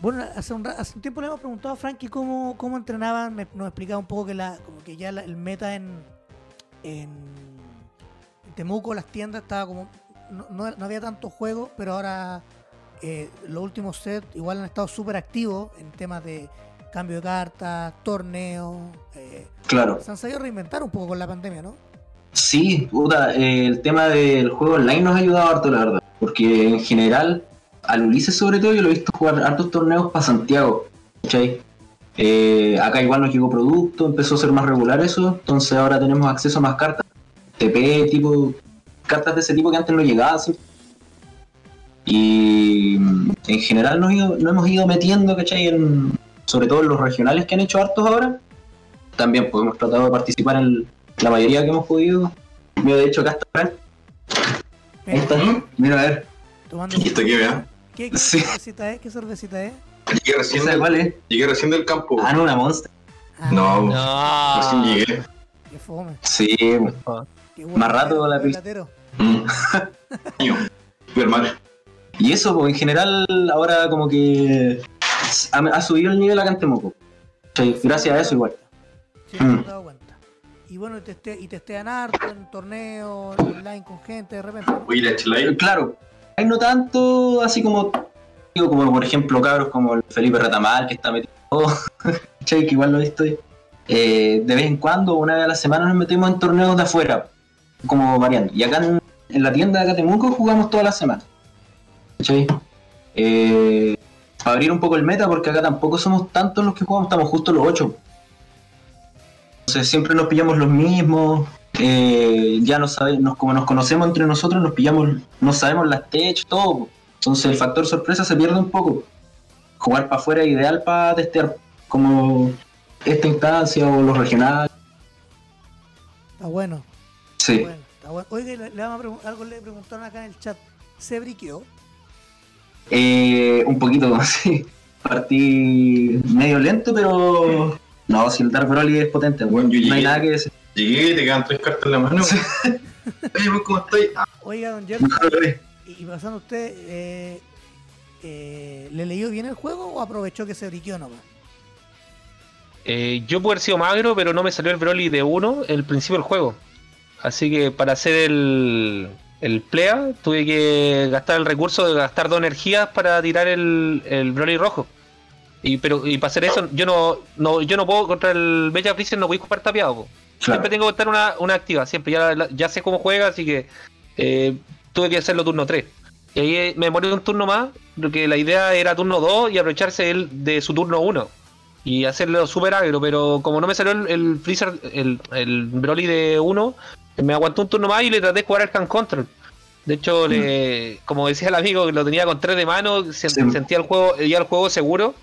Bueno, hace un, ra- hace un tiempo le hemos preguntado a Frankie cómo, cómo entrenaban. Me, nos explicaba un poco que la, como que ya la- el meta en, en, en Temuco, las tiendas, estaba como. No, no- no había tanto juego, pero ahora eh, los últimos sets igual han estado súper activos en temas de cambio de cartas, torneos. eh, Claro. se han sabido reinventar un poco con la pandemia, ¿no? Sí, puta, eh, el tema del juego online nos ha ayudado harto, la verdad. Porque en general, al Ulises sobre todo, yo lo he visto jugar hartos torneos para Santiago. ¿cachai? Eh, acá igual nos llegó producto, empezó a ser más regular eso, entonces ahora tenemos acceso a más cartas. TP, tipo, cartas de ese tipo que antes no llegaban. ¿sí? Y mm, en general nos, ido- nos hemos ido metiendo, ¿cachai? En, sobre todo en los regionales que han hecho hartos ahora. También pues, hemos tratado de participar en la mayoría que hemos podido. Mira, de hecho, acá está Frank. Ahí está. Mira, a ver. ¿Y esto qué, vea? ¿Qué, qué Sí. cervecita es? ¿Qué cervecita es? Llegué recién, ¿Esa del, cuál es? llegué recién del campo. Ah, no, una monster. Ah, no, No. recién llegué. Qué fome. Sí, Qué bueno Más rato la pista. latero. Mm. Y eso, pues, en general, ahora como que ha, ha subido el nivel acá en Temuco. Sí, gracias a eso igual. Sí, Mm. me he dado cuenta. Y bueno, y, teste, y testean harto en torneos, online con gente, de repente. ¿no? Oye, la chela Claro, no tanto así como, digo, como por ejemplo cabros como el Felipe Retamal que está metido, che, que igual lo he visto. Eh, de vez en cuando, una vez a la semana nos metemos en torneos de afuera, como variando. Y acá en, la tienda de Temuco jugamos toda la semana. ¿Cachai? Eh, abrir un poco el meta, porque acá tampoco somos tantos los que jugamos, estamos justo los 8. Entonces siempre nos pillamos los mismos. Eh, ya no sabemos, como nos conocemos entre nosotros, nos pillamos, no sabemos las tech, todo. Entonces el factor sorpresa se pierde un poco. Jugar para afuera es ideal para testear como esta instancia o los regionales. Está bueno. Sí. Bueno, está bueno. Oiga, le, le vamos a algo le preguntaron acá en el chat. ¿Se briqueó? Eh, un poquito, sí. Partí medio lento, pero. No, si el Dark Broly es potente, Bueno, yo no hay nada que decir. Llegué, te quedan tres cartas en la mano. Oye, pues, ¿cómo estoy? Ah, Oiga, don Jerry, y pasando usted, eh, eh, ¿le leyó bien el juego o aprovechó que se briqueó nomás? Eh, yo pude haber sido magro, pero no me salió el Broly de 1 el principio del juego. Así que para hacer el, el Plea tuve que gastar el recurso de gastar dos energías para tirar el, el Broly rojo. Y pero y para hacer eso, yo no, no yo no puedo contra el Bella Freezer, no voy a ocupar tapiado. po. Claro. Siempre tengo que estar una, una activa, siempre. Ya, la- ya sé cómo juega, así que eh, tuve que hacerlo turno 3. Y ahí eh, me morí un turno más, porque la idea era turno 2 y aprovecharse él de su turno 1 y hacerlo super agro, pero como no me salió el, el Freezer, el, el Broly de 1, me aguantó un turno más y le traté de jugar al Hand Control. De hecho, le, como decía el amigo, que lo tenía con 3 de mano, se- Sí. sentía el juego, ya el juego seguro.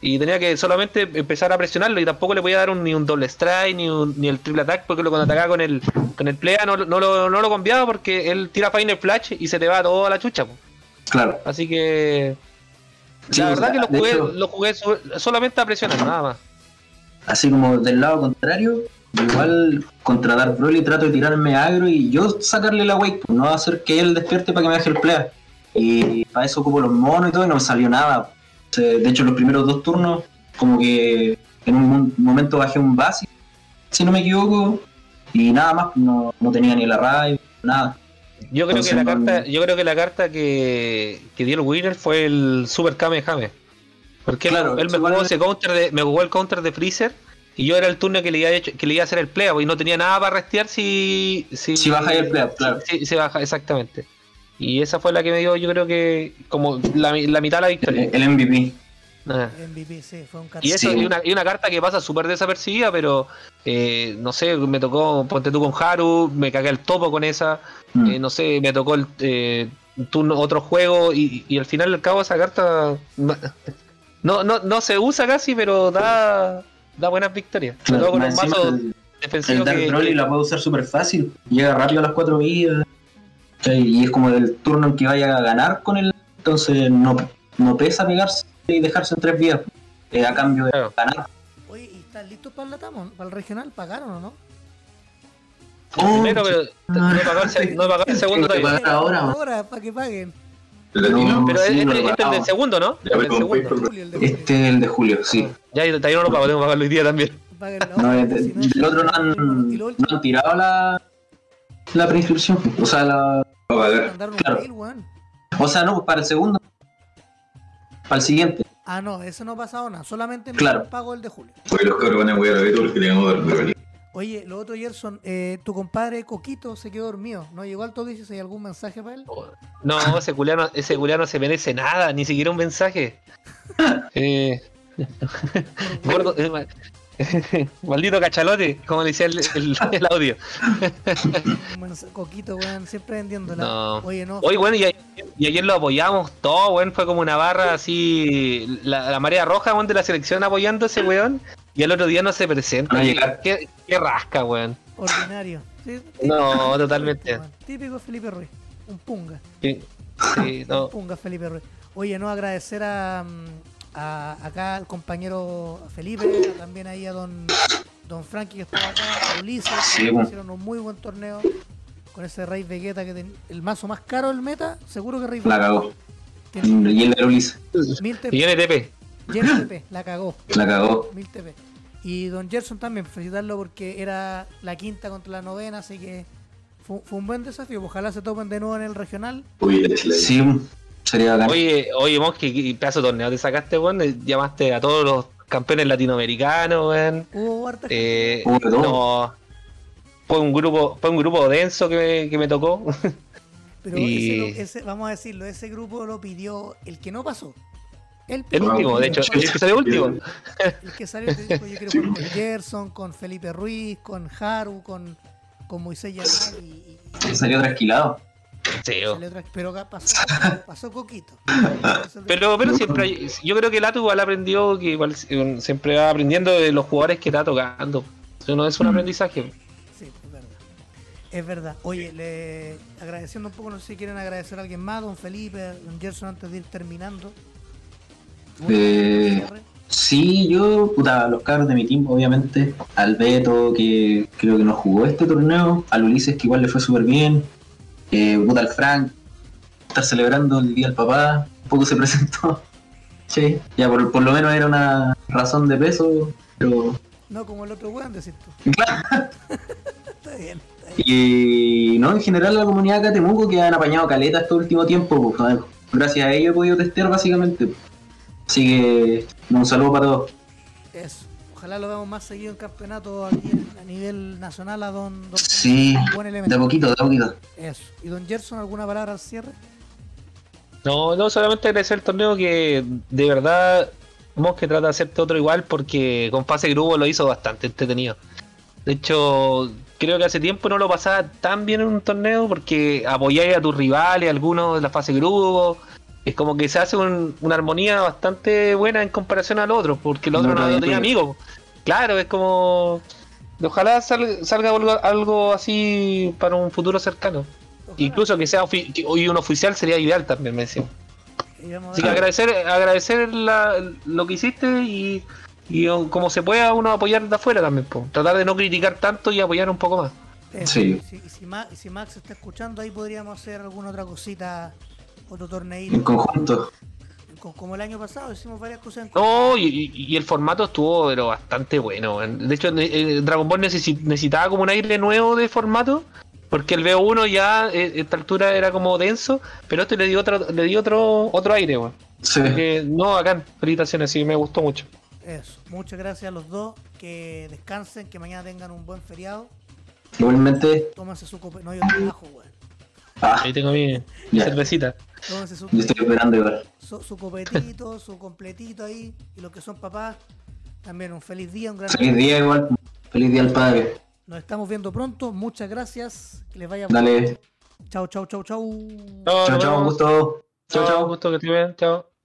Y tenía que solamente empezar a presionarlo y tampoco le podía dar un- ni un doble strike ni, un- ni el triple attack porque lo cuando atacaba con el con el playa no, no, lo, no lo cambiaba porque él tira Final Flash y se te va toda la chucha. po. Claro. Así que Sí, la o verdad sea, que lo jugué, hecho- lo jugué so- solamente a presionar, nada más. Así como del lado contrario, igual contra Dark Broly trato de tirarme agro y yo sacarle la wake, pues, no hacer que él despierte para que me deje el play. Y para eso ocupo los monos y todo y no me salió nada. Sea, De hecho, los primeros dos turnos, como que en un momento bajé un básico, si no me equivoco, y nada más, no, no tenía ni la raid, nada. Yo creo que la no- carta, yo creo que la carta que, que dio el winner fue el Super Kamehame. Porque él- Claro, él, me igual- jugó ese counter de, me jugó el counter de Freezer y yo era el turno que le iba a, hecho- que le iba a hacer el play y no tenía nada para restear si si, Si bajáis el play, claro. Si, si baja, exactamente. Y esa fue la que me dio, yo creo que como la, la mitad de la victoria. el MVP. Ajá. El MVP, sí, fue un Y eso, Sí. y, una, y una carta que pasa súper desapercibida, pero eh, no sé, me tocó, ponte tú con Haru, me cagué el topo con esa, Mm. eh, no sé, me tocó el eh, turno, otro juego, y, y al final al cabo esa carta no, no, no se usa casi, pero da, da buenas victorias. Todo con un mazo el- defensivo El Dark que, Broly la puedo usar súper fácil. Llega rápido a las cuatro vidas. ¿Cachai? Y es como el turno en que vaya a ganar con él. Entonces no, no pesa pegarse y dejarse en tres vidas. eh, a cambio de Claro. ganar. Oye, ¿y están listos para el Latamon? ¿Para el regional? ¿Pagaron o no? primero, pero no he pagado el, se- no he pagado el segundo todavía. pagar ahora. Ahora, para que paguen. Pero Sí, este, este es el del segundo, ¿no? Ya El me del compré segundo. por- Julio, el de Julio. Este es el de julio, sí. Ya, yo todavía no lo pago, tengo que pagarlo hoy día también. No, del otro no han, Y no han tirado la, la preinscripción. O sea, la, Claro. mail, weón. o sea, no, para el segundo. Para el siguiente. Ah, no, eso no ha pasado nada. Solamente me Claro. pago el de Julio. Hoy los cabros van a jugar a ver porque le ganamos Dark Broly. Oye, lo otro, Gerson, eh, tu compadre Coquito se quedó dormido. ¿No llegó al todo dice si hay algún mensaje para él? No, ese culiano, ese culiano se merece nada, ni siquiera un mensaje. Eh, gordo, eh, maldito cachalote, como le decía el, el- el audio. Coquito, weón, siempre vendiéndola. No. Oye, no. Hoy, bueno, y, ayer- y ayer lo apoyamos todo, weón, fue como una barra así, la, la marea roja, weón, de la selección apoyando a ese weón, y el otro día no se presenta. ¿Qué, qué, rasca, weón. Ordinario. Sí, No, típico totalmente. Típico Felipe Ruiz. Un punga. Sí, sí, no. Un punga Felipe Ruiz. Oye, no agradecer a, mm, a- acá al compañero Felipe, también ahí a don don Frankie que estaba acá, a Ulises, Sí, que bueno. hicieron un muy buen torneo con ese Rey Vegeta que ten- el mazo más caro del meta, seguro que Rey La cagó. Tiene Y el de Ulises. mil Y TP, NTP. TP, la cagó. La cagó. Mil TP. Y Don Gerson también, felicitarlo porque era la quinta contra la novena, así que fue, fue un buen desafío. Ojalá se topen de nuevo en el regional. Uy. Sí, sería bacán. Oye, oye, Mosque, ¿qué pedazo de torneo te sacaste, weón? Eh, Llamaste a todos los campeones latinoamericanos, weón. Eh, no. fue un grupo, fue un grupo denso que me, que me tocó. Pero Y- ese, ese- vamos a decirlo, ese grupo lo pidió el que no pasó. El, El último, de hecho, el que salió último. El que salió te dijo, yo jugar con Gerson, con Felipe Ruiz, con Haru, con, con Moisés Yamal y- y Salió trasquilado. Sí, oh. pero acá pasó, pasó es Pero, pero siempre hay- yo creo que Lato igual aprendió que igual siempre va aprendiendo de los jugadores que está tocando. Eso no es un Mm. aprendizaje. Sí, es verdad. Es verdad. Oye, le, agradeciendo un poco, no sé si quieren agradecer a alguien más, don Felipe, don Gerson, antes de ir terminando. Eh, Sí, yo, puta, los cabros de mi team, obviamente. Al Beto, que creo que no jugó este torneo. Al Ulises, que igual le fue súper bien. Eh, Frank, estar celebrando el Día del Papá. Un poco se presentó. Sí, ya por, por lo menos era una razón de peso. Pero. No como el otro weón, decís tú. está bien. está bien. Y no, en general la comunidad de Temuco que han apañado caleta este último tiempo. pues, gracias a ello he podido testear básicamente. Así que un saludo para todos. Ojalá lo veamos más seguido en campeonato aquí en- a nivel nacional a don, don Sí, buen de elemento. poquito, de poquito. Eso. ¿Y don Gerson alguna palabra al cierre? No, no, solamente agradecer el torneo que de verdad que trata de hacerte otro igual porque con fase grupo lo hizo bastante entretenido. De hecho, creo que hace tiempo no lo pasaba tan bien en un torneo porque apoyáis a tus rivales, algunos de la fase grupo. Es como que se hace un- una armonía bastante buena en comparación al otro, porque el otro No, no, no, no tenía no. amigos. Claro, es como. Ojalá sal- salga algo, algo así para un futuro cercano. Ojalá. Incluso que sea ofi- que hoy un oficial sería ideal también, me decía. Así que agradecer, agradecer la- lo que hiciste y, y como se pueda uno apoyar de afuera también. po. Tratar de no criticar tanto y apoyar un poco más. Sí. Y si, y si Ma- y si Max está escuchando, ahí podríamos hacer alguna otra cosita, otro En torneito. conjunto. Co- Como el año pasado, hicimos varias cosas en No, y, el formato estuvo pero bastante bueno. De hecho, eh, Dragon Ball necesi- necesitaba como un aire nuevo de formato. Porque el BO1 ya eh, a esta altura era como denso, pero este le dio otro, le dio otro, otro aire, weón. Sí. Así que, no, acá, felicitaciones, sí, me gustó mucho. Eso. Muchas gracias a los dos. Que descansen, que mañana tengan un buen feriado. Igualmente, Tómense su cope. No, yo trabajo, weón. Ah, Ahí tengo mi, mi cervecita. Su, yo estoy esperando igual. su, su copetito, su completito ahí. Y los que son papás, también un feliz día, un gran Feliz día igual. Feliz día al padre. Nos estamos viendo pronto. Muchas gracias. Que les vaya Dale. Chau, chau, chau, chau. Chao, Chao, nos chao, un gusto. Chao, Chao, chao. gusto que estés bien, chao.